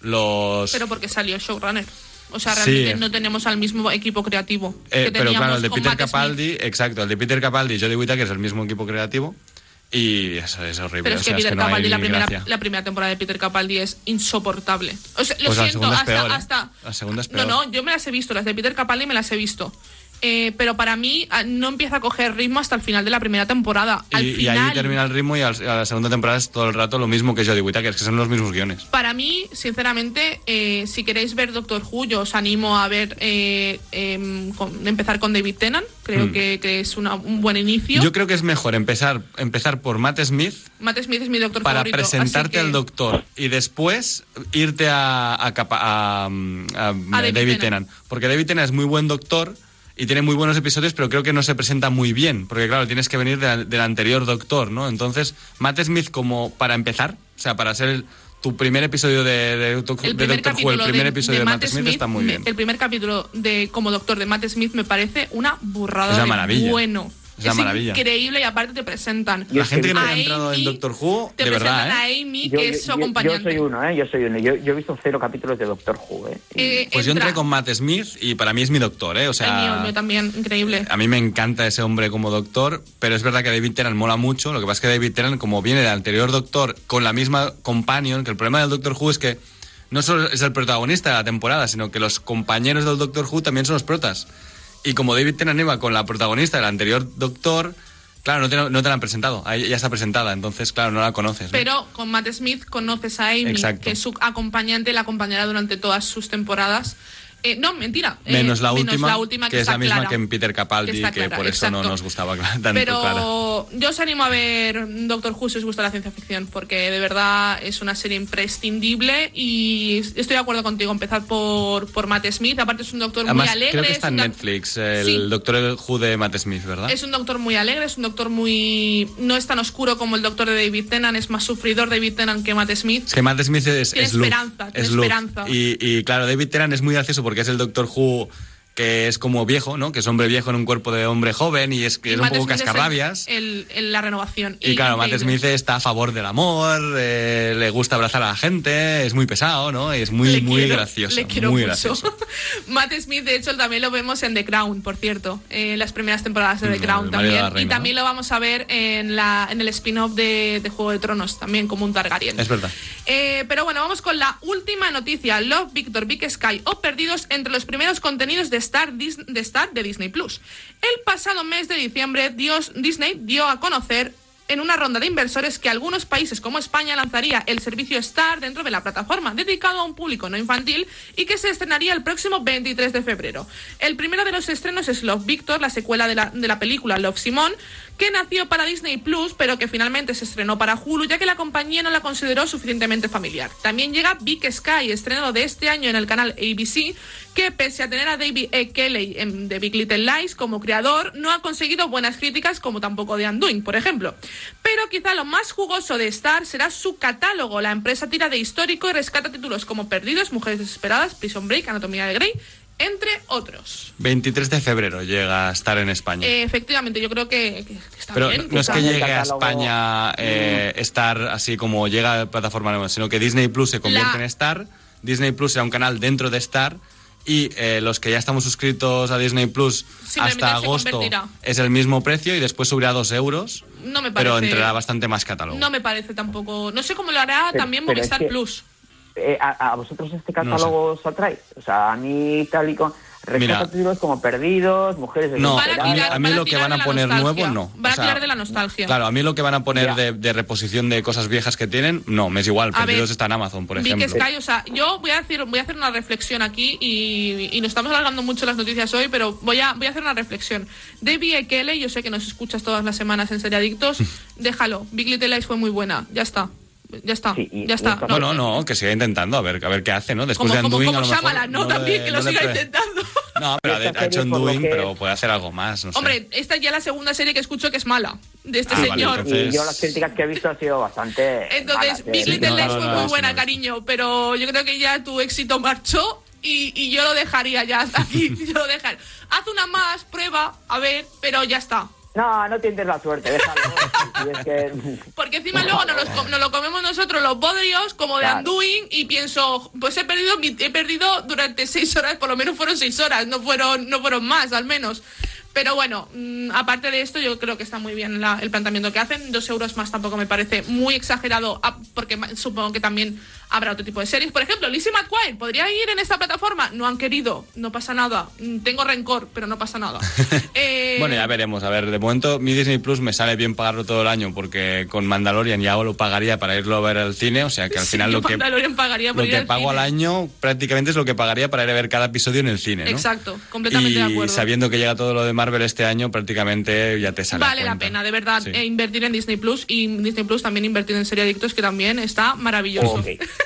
Los Pero porque salió showrunner. O sea, Sí. realmente no tenemos al mismo equipo creativo. Eh, que pero claro, el de Peter Matt Smith. Capaldi, exacto, el de Peter Capaldi y Jodie Whittaker es el mismo equipo creativo y eso es horrible. Pero es que sea, Peter Capaldi, la primera, la primera temporada de Peter Capaldi es insoportable. O sea, lo Pues siento, hasta, ¿eh? hasta- La segunda es No, no, yo me las he visto, las de Peter Capaldi me las he visto. Eh, pero para mí ah, no empieza a coger ritmo hasta el final de la primera temporada. Al Y, y final, ahí termina el ritmo y al- a la segunda temporada es todo el rato lo mismo que Jodie Whittaker, que son los mismos guiones. Para mí, sinceramente, eh, si queréis ver Doctor Who, yo os animo a ver, eh, em, con- empezar con David Tennant. Creo Hmm. que, que es una- un buen inicio. Yo creo que es mejor empezar, empezar por Matt Smith Matt Smith es mi doctor para favorito. así presentarte que- al doctor y después irte a, a, capa- a- a David David, Tennant. Tennant. Porque David Tennant es muy buen doctor y tiene muy buenos episodios, pero creo que no se presenta muy bien. Porque claro, tienes que venir de- del anterior doctor, ¿no? Entonces, Matt Smith como para empezar, o sea, para ser el- tu primer episodio de, Doctor Who, el primer de, episodio de, Matt Smith, está muy bien. El primer capítulo de como doctor de Matt Smith me parece una burrada Es una de maravilla. bueno. Es una maravilla. increíble y aparte te presentan La gente que no a haya entrado en Doctor Who, te de verdad, presentan ¿eh? a Amy, Yo, que yo- es su yo- acompañante. yo soy uno, ¿eh? Yo soy uno. Yo, yo he visto cero capítulos de Doctor Who, ¿eh? Eh, Pues yo entra- entré con Matt Smith y para mí es mi doctor, ¿eh? O el sea, mío, el mío también, increíble. A mí me encanta ese hombre como doctor, pero es verdad que David Tennant mola mucho. Lo que pasa es que David Tennant, como viene del anterior doctor con la misma companion, que el problema del Doctor Who es que no solo es el protagonista de la temporada, sino que los compañeros del Doctor Who también son los protas. Y como David Tennant iba con la protagonista del anterior doctor, claro, no te, no te la han presentado. Ya está presentada, entonces, claro, no la conoces. ¿no? Pero con Matt Smith conoces a Amy, Exacto. que es su acompañante, la acompañará durante todas sus temporadas. Eh, no, mentira. eh, Menos la última, la última, que, es la misma clara. que en Peter Capaldi, Que por eso no nos gustaba [laughs] tanto Pero Clara. yo os animo a ver Doctor Who si os gusta la ciencia ficción, porque de verdad es una serie imprescindible y estoy de acuerdo contigo, empezar por, por Matt Smith, aparte es un doctor Además, muy alegre. creo que es está en Netflix, el Sí. Doctor Who de Matt Smith, ¿verdad? Es un doctor muy alegre, es un doctor muy... No es tan oscuro como el doctor de David Tennant, es más sufridor David Tennant que Matt Smith. Es que Matt Smith es, Tiene es luz, esperanza, tiene es esperanza. Y, y, claro, David Tennant es muy gracioso porque es el Doctor Who que es como viejo, ¿no? Que es hombre viejo en un cuerpo de hombre joven y es, que Y es un poco Smith cascarrabias. el- el- la renovación. Y, claro, Matt. Smith está a favor del amor, eh, le gusta abrazar a la gente, es muy pesado, ¿no? Es muy, Le muy quiero- gracioso. Le quiero muy mucho. gracioso. [laughs] Matt Smith, de hecho, también lo vemos en The Crown, por cierto, en las primeras temporadas de The Mm, Crown también. reina, y también lo vamos a ver en, la, en el spin-off de, de Juego de Tronos, también como un Targaryen. Es verdad. Eh, pero bueno, vamos con la última noticia. Love, Victor, Big Sky o Perdidos entre los primeros contenidos de Star, de Star de Disney Plus. El pasado mes de diciembre, Dios, Disney dio a conocer en una ronda de inversores que algunos países como España lanzaría el servicio Star dentro de la plataforma, dedicado a un público no infantil y que se estrenaría el próximo 23 de febrero. El primero de los estrenos es Love Victor, la secuela de la, de la película Love Simón, que nació para Disney Plus, pero que finalmente se estrenó para Hulu, ya que la compañía no la consideró suficientemente familiar. También llega Big Sky, estrenado de este año en el canal ABC, que pese a tener a David E. Kelly The Big Little Lies como creador, no ha conseguido buenas críticas, como tampoco de Undoing, por ejemplo. Pero quizá lo más jugoso de Star será su catálogo. La empresa tira de histórico y rescata títulos como Perdidos, Mujeres Desesperadas, Prison Break, Anatomía de Grey, entre otros. 23 de febrero llega a estar en España. Eh, efectivamente, yo creo que, que está Pero bien. no es o que llegue a España eh, Star así como llega a plataforma nueva, sino que Disney Plus se convierte La- en Star. Disney Plus será un canal dentro de Star. Y eh, los que ya estamos suscritos a Disney Plus hasta agosto es el mismo precio y después subirá dos euros. No me Pero parece- entrará bastante más catálogo. No me parece tampoco. No sé cómo lo hará Pero- también pero es Movistar que- Plus. Eh, a, a vosotros este catálogo os atrae? O sea, a mí tal y con... Como Perdidos, Mujeres No, Van a mí, a mí lo que van de a poner nuevo, no. Van a tirar de la nostalgia. Claro, a mí lo que van a poner de, de reposición de cosas viejas que tienen, no, me es igual. A Perdidos ver, está en Amazon, por ejemplo. Sky, o sea, yo voy a hacer, voy a hacer una reflexión aquí y, y nos estamos alargando mucho las noticias hoy, pero voy a, voy a hacer una reflexión. David E. Kelly, yo sé que nos escuchas todas las semanas en Seriadictos, [laughs] déjalo. Big Little Lies fue muy buena, ya está. Ya está, Sí, y- ya está. No, no, no, que siga intentando, a ver, a ver qué hace, ¿no? Después Como, de como, Undoing, como a lo mejor, ¿no? no También, que lo no siga pre- intentando. [laughs] No, pero ha, hecho Undoing, que- pero puede hacer algo más, no sé. Hombre, esta es ya la segunda serie que escucho que es mala, de este Ah, vale, señor. entonces- Y yo las críticas que he visto han sido bastante Entonces, malas, ¿eh? Big Sí, Little Lies fue no, muy buena, no. cariño, pero yo creo que ya tu éxito marchó y, y yo lo dejaría ya hasta aquí. [laughs] yo lo dejaría. Haz una más, prueba, a ver, pero ya está. No, no tientes la suerte, déjalo. [laughs] Y es que... Porque encima luego nos, los com- nos lo comemos nosotros los bodrios como de Claro. Undoing y pienso, pues he perdido mi- he perdido durante seis horas, por lo menos fueron seis horas, no fueron, no fueron más al menos. Pero bueno, mm, aparte de esto, yo creo que está muy bien la- el planteamiento que hacen. Dos euros más tampoco me parece muy exagerado, ah, porque supongo que también habrá otro tipo de series. Por ejemplo, Lizzie McGuire podría ir en esta plataforma. No han querido, no pasa nada. Mm, Tengo rencor, pero no pasa nada. [laughs] Eh, Bueno, ya veremos. A ver, de momento mi Disney Plus me sale bien pagarlo todo el año porque con Mandalorian ya lo pagaría para irlo a ver al cine. O sea que al sí, final lo que, pagaría por lo ir que al pago al cine. año prácticamente es lo que pagaría para ir a ver cada episodio en el cine. ¿no? Exacto, completamente y de acuerdo. sabiendo que llega todo lo de Marvel este año, prácticamente ya te sale. Vale la pena, de verdad, Sí. eh, invertir en Disney Plus y Disney Plus también invertir en Seriadictos, que también está maravilloso. Ok. [laughs]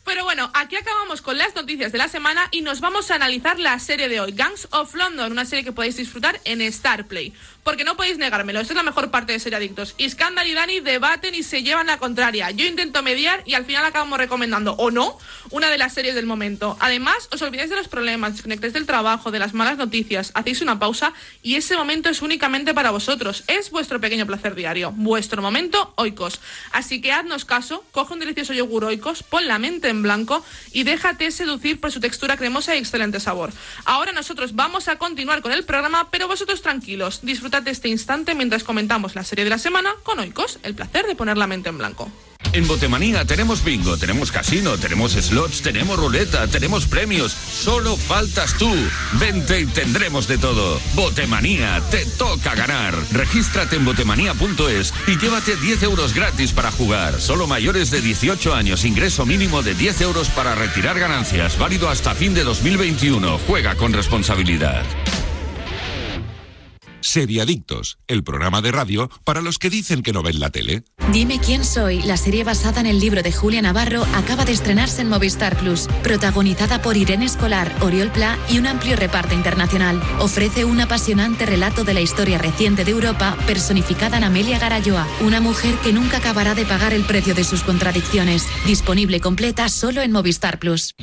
Pero bueno, aquí acabamos con las noticias de la semana y nos vamos a analizar la serie de hoy, Gangs of London, una serie que podéis disfrutar en Starplay. Porque no podéis negármelo, esta es la mejor parte de Seriadictos. Iskandar y Dani debaten y se llevan la contraria. Yo intento mediar y al final acabamos recomendando, o no, una de las series del momento. Además, os olvidáis de los problemas, desconectáis del trabajo, de las malas noticias, hacéis una pausa y ese momento es únicamente para vosotros. Es vuestro pequeño placer diario, vuestro momento oikos. Así que haznos caso, coge un delicioso yogur oikos, pon la mente en blanco y déjate seducir por su textura cremosa y excelente sabor. Ahora nosotros vamos a continuar con el programa, pero vosotros tranquilos, disfrutad de este instante mientras comentamos la serie de la semana con oikos, el placer de poner la mente en blanco. En Botemanía tenemos bingo, tenemos casino, tenemos slots, tenemos ruleta, tenemos premios. Solo faltas tú. Vente y tendremos de todo. Botemanía, te toca ganar. Regístrate en botemanía.es y llévate 10 euros gratis para jugar. Solo mayores de 18 años, ingreso mínimo de 10 euros para retirar ganancias. Válido hasta fin de 2021. Juega con responsabilidad. Seriadictos, el programa de radio para los que dicen que no ven la tele. Dime quién soy, la serie basada en el libro de Julia Navarro, acaba de estrenarse en Movistar Plus, protagonizada por Irene Escolar, Oriol Pla y un amplio reparto internacional. Ofrece un apasionante relato de la historia reciente de Europa, personificada en Amelia Garayoa, una mujer que nunca acabará de pagar el precio de sus contradicciones. Disponible completa solo en Movistar Plus.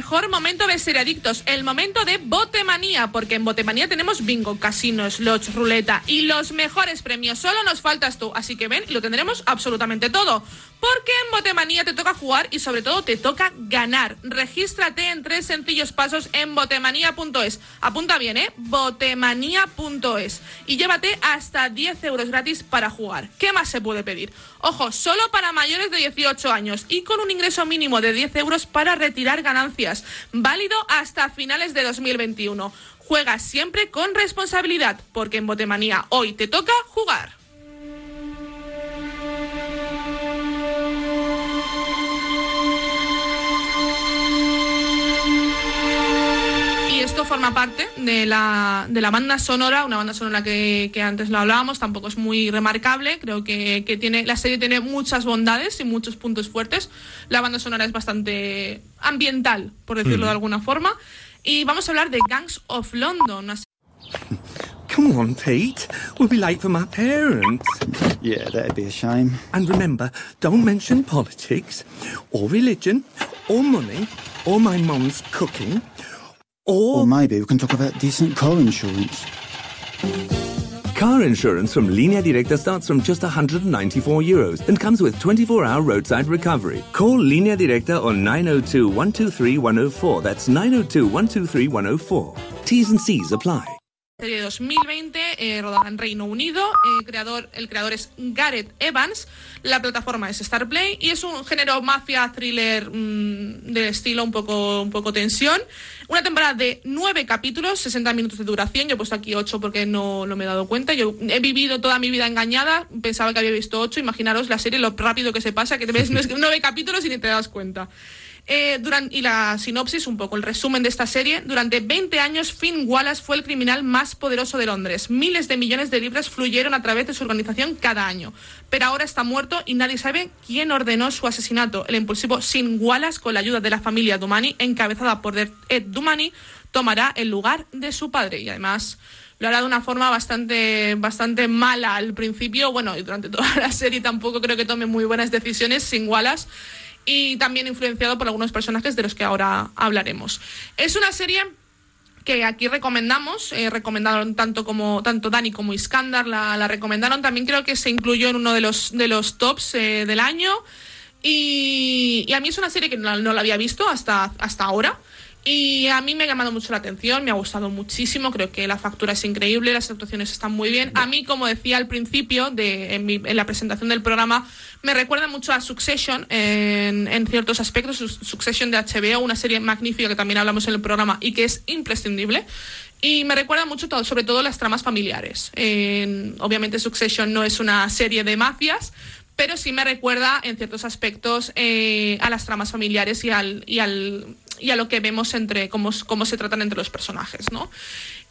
Mejor momento de Seriadictos, el momento de Botemanía, porque en Botemanía tenemos bingo, casinos, slots, ruleta y los mejores premios. Solo nos faltas tú, así que ven y lo tendremos absolutamente todo. Porque en Botemanía te toca jugar y sobre todo te toca ganar. Regístrate en tres sencillos pasos en botemanía.es. Apunta bien, ¿eh? Botemanía.es. Y llévate hasta 10 euros gratis para jugar. ¿Qué más se puede pedir? Ojo, solo para mayores de 18 años y con un ingreso mínimo de 10 euros para retirar ganancias. Válido hasta finales de 2021. Juega siempre con responsabilidad, porque en Botemanía hoy te toca jugar. Esto forma parte de la, de la banda sonora, una banda sonora que, que antes lo hablábamos, tampoco es muy remarcable, creo que, que tiene, la serie tiene muchas bondades y muchos puntos fuertes. La banda sonora es bastante ambiental, por decirlo de alguna forma. Y vamos a hablar de Gangs of London, [laughs] Come on, Pete. We'll be late for my parents. Yeah, that'd be a shame. And remember, don't mention politics, or religion, or money, or my mum's cooking, or... Or maybe we can talk about decent car insurance. Car insurance from Linea Directa starts from just 194 euros and comes with 24-hour roadside recovery. Call Linea Directa on 902-123-104. That's 902-123-104. T's and C's apply. 2020, eh, rodada en Reino Unido. eh, creador, el creador es Gareth Evans. La plataforma es Starplay y es un género mafia thriller mm, de estilo un poco, un poco tensión. Una temporada de nueve capítulos, 60 minutos de duración. Yo he puesto aquí ocho porque no, no me he dado cuenta. Yo he vivido toda mi vida engañada. Pensaba que había visto ocho. Imaginaros la serie, lo rápido que se pasa, que te ves [laughs] nueve capítulos y ni te das cuenta. Eh, duran- y la sinopsis, un poco el resumen de esta serie. Durante 20 años, Finn Wallace fue el criminal más poderoso de Londres. Miles de millones de libras fluyeron a través de su organización cada año. Pero ahora está muerto y nadie sabe quién ordenó su asesinato. El impulsivo Sin Wallace, con la ayuda de la familia Dumani, encabezada por Ed Dumani, tomará el lugar de su padre. Y además lo hará de una forma bastante, bastante mala al principio. Bueno, y durante toda la serie tampoco creo que tome muy buenas decisiones Sin Wallace y también influenciado por algunos personajes de los que ahora hablaremos. Es una serie que aquí recomendamos, eh, recomendaron tanto como tanto Dani como Iskandar la, la recomendaron, también creo que se incluyó en uno de los de los tops eh, del año. Y, a mí es una serie que no, no la había visto hasta, hasta ahora y a mí me ha llamado mucho la atención, me ha gustado muchísimo, creo que la factura es increíble, las actuaciones están muy bien. A mí, como decía al principio, de, en, mi- en la presentación del programa, me recuerda mucho a Succession en, en ciertos aspectos, Su- Succession de HBO, una serie magnífica que también hablamos en el programa y que es imprescindible. Y me recuerda mucho sobre todo las tramas familiares. En- obviamente Succession no es una serie de mafias, pero sí me recuerda en ciertos aspectos eh, a las tramas familiares y y al y a lo que vemos entre cómo, cómo se tratan entre los personajes, ¿no?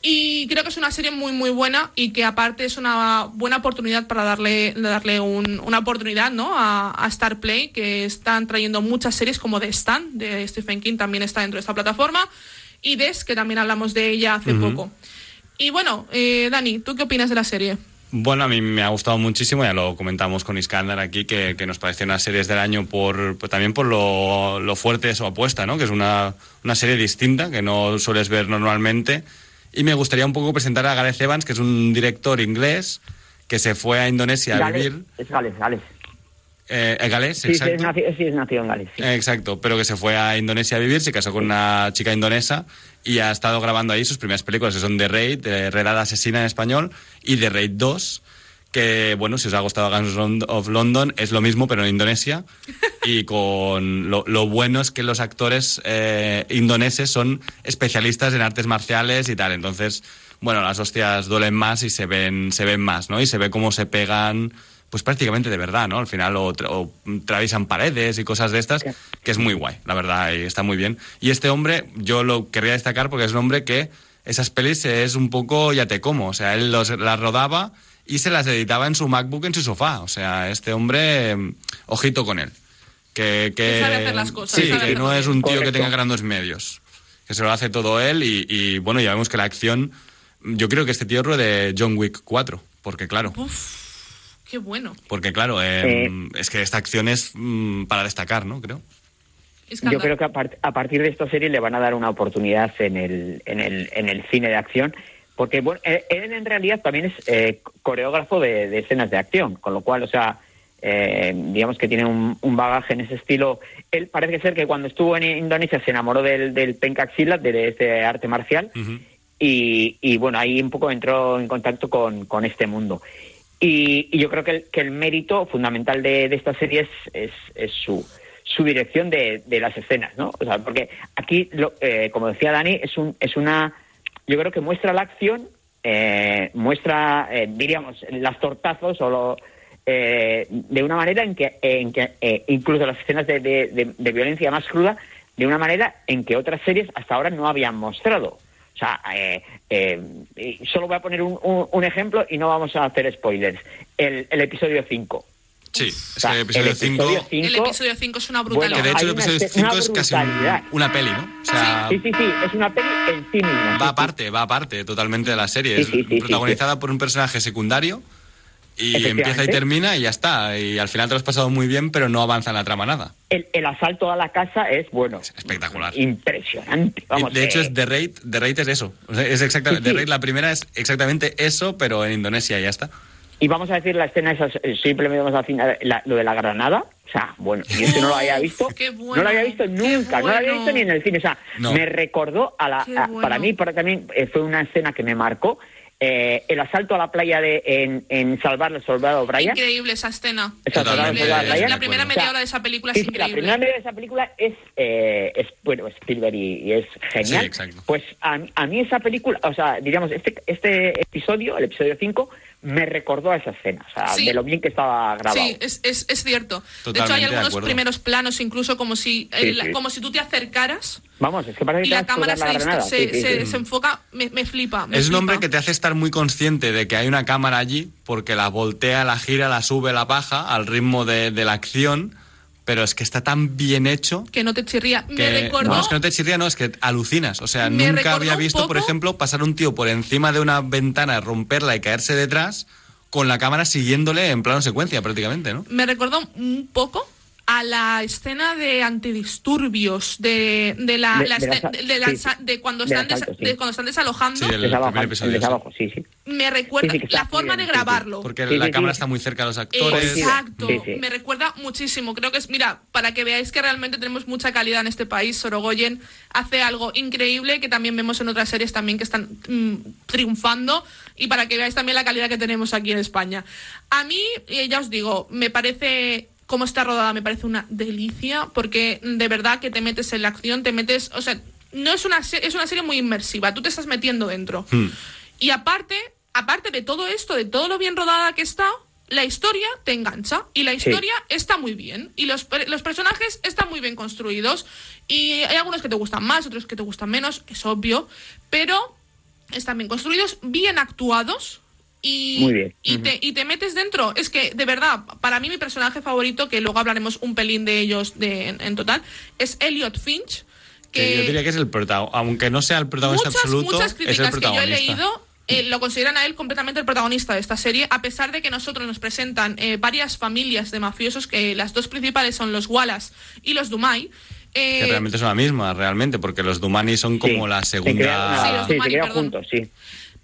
Y creo que es una serie muy muy buena y que aparte es una buena oportunidad para darle, darle un- una oportunidad ¿no? a, a Star Play, que están trayendo muchas series como The Stand, de Stephen King, también está dentro de esta plataforma, y Des, que también hablamos de ella hace poco. Y bueno, eh, Dani, ¿tú qué opinas de la serie? Bueno, a mí me ha gustado muchísimo, ya lo comentamos con Iskandar aquí, que, que nos pareció una series del año por, pues también por lo, lo fuerte de su apuesta, ¿no? Que es una, una serie distinta que no sueles ver normalmente. Y me gustaría un poco presentar a Gareth Evans, que es un director inglés que se fue a Indonesia a Gales, vivir. es Gales, Gales. Eh, eh, Gales, Sí, sí, exacto. es naci- sí, es nacido en Gales. sí. Eh, Exacto, pero que se fue a Indonesia a vivir, se casó con una chica indonesa y ha estado grabando ahí sus primeras películas, que son The Raid, de Redada Asesina en español, y The Raid 2, que, bueno, si os ha gustado Guns of London, es lo mismo, pero en Indonesia. [laughs] Y con lo, lo bueno es que los actores eh, indoneses son especialistas en artes marciales y tal. Entonces, bueno, las hostias duelen más y se ven, se ven más, ¿no? Y se ve cómo se pegan, pues prácticamente de verdad, ¿no? Al final o, tra- o traviesan paredes y cosas de estas, que es muy guay, la verdad, y está muy bien. Y este hombre, yo lo querría destacar porque es un hombre que esas pelis es un poco ya te como, o sea, él los, las rodaba y se las editaba en su MacBook en su sofá, o sea, este hombre, ojito con él. Que, que, Que sabe hacer las cosas, Sí, sabe que no es un tío que tenga grandes medios, que se lo hace todo él y, y, bueno, ya vemos que la acción, yo creo que este tío es de John Wick 4, porque claro, Qué bueno. porque claro, eh, es que esta acción es mm, para destacar, ¿no? Creo. Yo creo que a, part- a partir de esta serie le van a dar una oportunidad en el, en el, en el cine de acción, porque bueno, eh, él en realidad también es eh, coreógrafo de, de escenas de acción, con lo cual, o sea, eh, digamos que tiene un, un bagaje en ese estilo. Él parece ser que cuando estuvo en Indonesia se enamoró del, del pencak silat, de este arte marcial, y, y, bueno, ahí un poco entró en contacto con, con este mundo. Y, y yo creo que el, que el mérito fundamental de, esta serie es, es, su, su dirección de, de las escenas, ¿no? O sea, porque aquí, lo- eh, como decía Dani, es, un, es una. Yo creo que muestra la acción, eh, muestra, eh, diríamos, las tortazos o lo, eh, de una manera en que, en que eh, incluso las escenas de- de violencia más cruda, de una manera en que otras series hasta ahora no habían mostrado. O sea, eh, eh, solo voy a poner un, un- un ejemplo y no vamos a hacer spoilers. El, el episodio 5. Sí, es sea, que el episodio el 5... episodio cinco- El episodio 5 es una brutalidad. Que de hecho el una episodio escena- 5 es casi un- una peli, ¿no? O sea, Sí, sí, sí, es una peli en sí misma. va aparte, va aparte totalmente de la serie. Sí, es sí, sí, protagonizada por un personaje secundario y empieza y termina y ya está. Y al final te lo has pasado muy bien, pero no avanza en la trama nada. El, el asalto a la casa es, bueno, espectacular. impresionante. Vamos, de hecho, eh, es The Raid, The Raid es eso. O sea, es exactamente, Sí, sí. The Raid, la primera es exactamente eso, pero en Indonesia y ya está. Y vamos a decir la escena, esa, eh, simplemente vamos a decir la- lo de la granada. O sea, bueno, yo eso no lo había [laughs] visto. Qué bueno, no lo había visto nunca, no lo había visto ni en el cine. O sea, No. me recordó a la. Qué a- bueno. Para mí, para también eh, fue una escena que me marcó. Eh, el asalto a la playa de en, en Salvar al Soldado Brian. Increíble esa escena. Esa Increíble. Brian. La primera O media hora de esa película Sí, es sí, la increíble. primera media de esa película es, eh, es bueno, Spielberg y, y es genial. Sí. Pues a, a mí esa película, o sea, diríamos, este, este episodio, el episodio 5, me recordó a esa escena, o sea, Sí. de lo bien que estaba grabado. Sí, es, es, es cierto. de hecho, Totalmente hay algunos primeros planos, incluso como si, Sí, eh, la- sí. como si tú te acercaras Vamos, es que parece que y la cámara se, la se, Sí, sí, se- sí. se enfoca. Me, me flipa. me Es un hombre que te hace estar muy consciente de que hay una cámara allí, porque la voltea, la gira, la sube, la baja al ritmo de, de la acción, pero es que está tan bien hecho Que no te chirría. Me que recordó. no es que no te chirría, no, es que alucinas. O sea, Me nunca había visto, por ejemplo, pasar un tío por encima de una ventana, romperla y caerse detrás con la cámara siguiéndole en plano secuencia prácticamente, ¿no? me recordó un poco a la escena de antidisturbios de, de la, De- la de la sí, cuando están des- asalto, sí. de cuando están desalojando Sí, el Desabajo, primer el episodio. desabajo, sí, sí. me recuerda la forma bien, de sí, sí. grabarlo Porque Sí, la sí, cámara sí. está muy cerca de los actores. Exacto, Sí, sí. me recuerda muchísimo. Creo que es, mira, para que veáis que realmente tenemos mucha calidad en este país, Sorogoyen hace algo increíble que también vemos en otras series también que están mm, triunfando y para que veáis también la calidad que tenemos aquí en España. A mí, eh, ya os digo, me parece cómo está rodada, me parece una delicia porque de verdad que te metes en la acción, te metes, o sea, no es una es una serie muy inmersiva, tú te estás metiendo dentro. Hmm. Y aparte, aparte de todo esto, de todo lo bien rodada que está, la historia te engancha y la historia está muy bien y los, los personajes están muy bien construidos y hay algunos que te gustan más, otros que te gustan menos, es obvio, pero están bien construidos, bien actuados y, Muy bien. y, te, y te metes dentro. Es que, de verdad, para mí mi personaje favorito, que luego hablaremos un pelín de ellos de, en, en total, es Elliot Finch. Que Que yo diría que es el protagonista, aunque no sea el protagonista muchas, absoluto, muchas es el críticas que yo he leído eh, lo consideran a él completamente el protagonista de esta serie, a pesar de que nosotros nos presentan eh, varias familias de mafiosos, que las dos principales son los Wallace y los Dumai. eh, Que realmente son la misma, realmente, porque los Dumani son como Sí. la Se segunda... una- Sí, los sí, Dumani, se juntos, sí.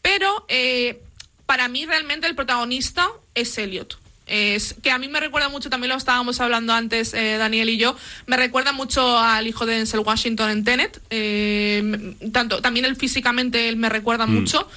Pero eh, para mí realmente el protagonista es Elliot. Es que a mí me recuerda mucho, también lo estábamos hablando antes eh, Daniel y yo, me recuerda mucho al hijo de Denzel Washington en Tenet. eh, tanto, también él físicamente él me recuerda mucho.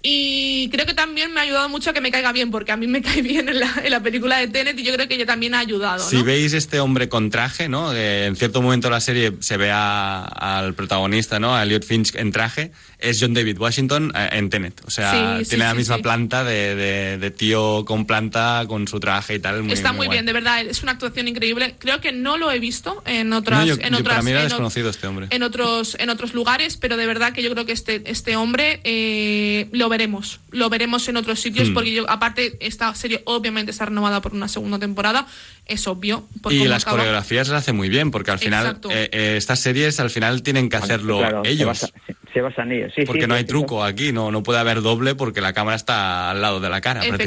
Y creo que también me ha ayudado mucho a que me caiga bien, porque a mí me [laughs] cae bien en la, en la película de Tenet y yo creo que ella también ha ayudado. Si ¿no? veis este hombre con traje, ¿no? Que en cierto momento de la serie se ve a- al protagonista, ¿no? A Elliot Finch en traje, es John David Washington eh, en Tenet. O sea, Sí, sí, tiene la sí, misma sí. planta de, de- de tío con planta, con su traje y tal. Muy, Está muy guay. bien, de verdad, es una actuación increíble. Creo que no lo he visto en otras, No, yo- en yo- otras para mí era en desconocido este hombre. en otros en otros lugares, pero de verdad que yo creo que este este hombre eh, lo veremos, lo veremos en otros sitios Hmm. porque yo aparte esta serie obviamente está renovada por una segunda temporada, es obvio. por Y cómo las acaba. coreografías las hace muy bien, porque al final eh, eh, estas series al final tienen que hacerlo Claro, se ellos. basa- Se, basan en ellos, sí. porque sí, no hay sí, truco aquí, no, no puede haber doble porque la cámara está al lado de la cara prácticamente.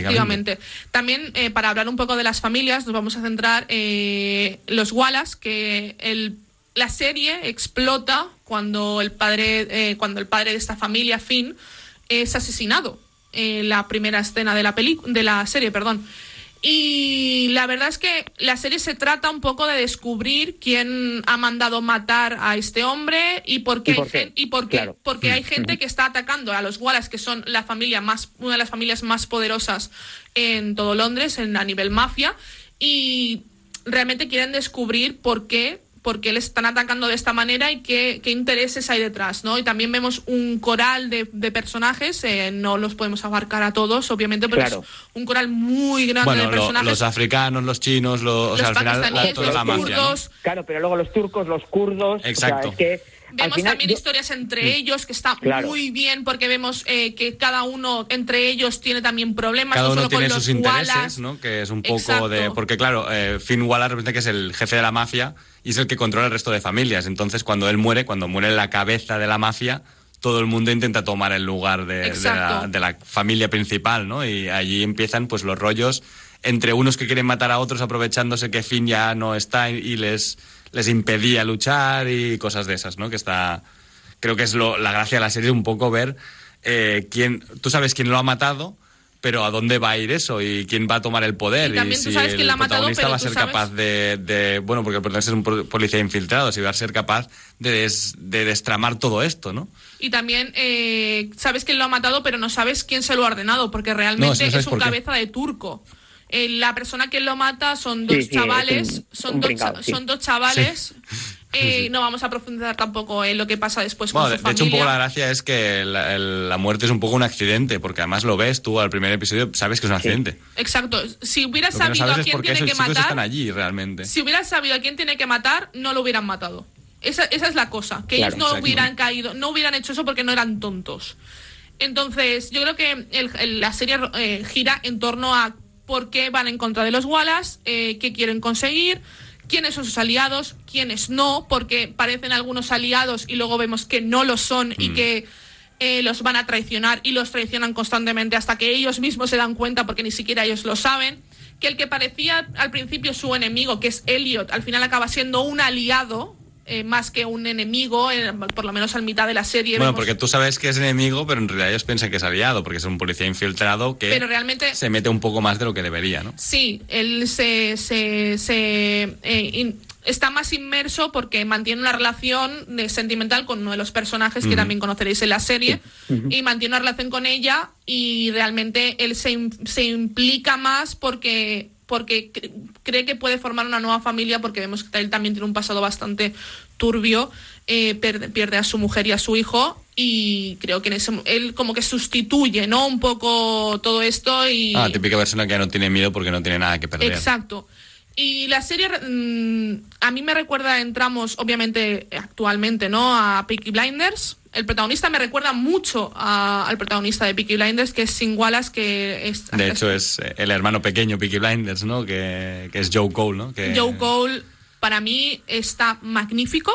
Efectivamente. También, eh, para hablar un poco de las familias, nos vamos a centrar eh, los Wallace, que el la serie explota cuando el padre, eh, cuando el padre de esta familia, Finn, es asesinado en la primera escena de la de la serie, perdón. Y la verdad es que la serie se trata un poco de descubrir quién ha mandado matar a este hombre y por qué, ¿Y por qué? porque hay gente que está atacando a los Wallace, que son la familia más, una de las familias más poderosas en todo Londres, en, a nivel mafia, y realmente quieren descubrir por qué por qué les están atacando de esta manera y qué, qué intereses hay detrás, ¿no? Y también vemos un coral de, de personajes, eh, no los podemos abarcar a todos, obviamente, pero es un coral muy grande de personajes. los africanos, los chinos, los, los los kurdos. Claro, pero luego los turcos, los kurdos. Exacto. Vemos también historias entre mm. ellos que está muy bien porque vemos eh, que cada uno entre ellos tiene también problemas. Cada no uno solo tiene con sus los intereses, ¿no? Que es un poco de. Porque, claro, eh, Finn Wallace representa que es el jefe de la mafia y es el que controla el resto de familias. Entonces, cuando él muere, cuando muere la cabeza de la mafia, todo el mundo intenta tomar el lugar de, la, de, la, familia principal, ¿no? Y allí empiezan pues los rollos entre unos que quieren matar a otros aprovechándose que Finn ya no está y les, les impedía luchar y cosas de esas, ¿no? Que está... Creo que es lo, la gracia de la serie un poco ver eh, quién... Tú sabes quién lo ha matado, pero ¿a dónde va a ir eso? ¿Y quién va a tomar el poder? Y también si tú sabes quién el la ha matado, protagonista pero va a ser sabes- capaz de, de- Bueno, porque el protagonista es un policía infiltrado, si va a ser capaz de, des- de destramar todo esto, ¿no? Y también eh, sabes quién lo ha matado, pero no sabes quién se lo ha ordenado, porque No, realmente no es un cabeza de turco. Eh, la persona que lo mata son dos Sí, sí, chavales, un- son, un dos, pringao, cha- sí. son dos chavales. Eh, No vamos a profundizar tampoco en lo que pasa después Bueno, con de, su de hecho, un familia. poco la gracia es que la, el- la muerte es un poco un accidente, porque además lo ves tú al primer episodio, sabes que es un accidente. Exacto. Si hubieras Lo que no sabido sabes a quién tiene esos que chicos están matar, allí realmente. si hubieras sabido a quién tiene que matar, no lo hubieran matado. Esa, esa es la cosa, que Claro, ellos no exacto. hubieran caído, no hubieran hecho eso porque no eran tontos. Entonces, yo creo que el- el- la serie eh, gira en torno a por qué van en contra de los Wallace, eh, qué quieren conseguir, quiénes son sus aliados, quiénes no, porque parecen algunos aliados y luego vemos que no lo son y que eh, los van a traicionar y los traicionan constantemente hasta que ellos mismos se dan cuenta porque ni siquiera ellos lo saben. Que el que parecía al principio su enemigo, que es Elliot, al final acaba siendo un aliado eh, más que un enemigo, eh, por lo menos al mitad de la serie. Bueno, vemos- porque tú sabes que es enemigo, pero en realidad ellos piensan que es aliado, porque es un policía infiltrado que Pero realmente- se mete un poco más de lo que debería, ¿no? Sí, él se, se, se, eh, in- está más inmerso porque mantiene una relación de- sentimental con uno de los personajes que también conoceréis en la serie y mantiene una relación con ella y realmente él se, se implica más porque porque cre- cree que puede formar una nueva familia porque vemos que él también tiene un pasado bastante turbio, eh, pierde, pierde a su mujer y a su hijo y creo que en ese, él como que sustituye, ¿no? Un poco todo esto y... Ah, típica persona que ya no tiene miedo porque no tiene nada que perder. Exacto. Y la serie mm, a mí me recuerda en tramos, obviamente, actualmente, ¿no? A Peaky Blinders. El protagonista me recuerda mucho a- al protagonista de Peaky Blinders, que es Sin Wallace, que es... De hecho, es eh, el hermano pequeño Peaky Blinders, ¿no? Que, que es Joe Cole, ¿no? Que, Joe Cole, para mí, está magnífico.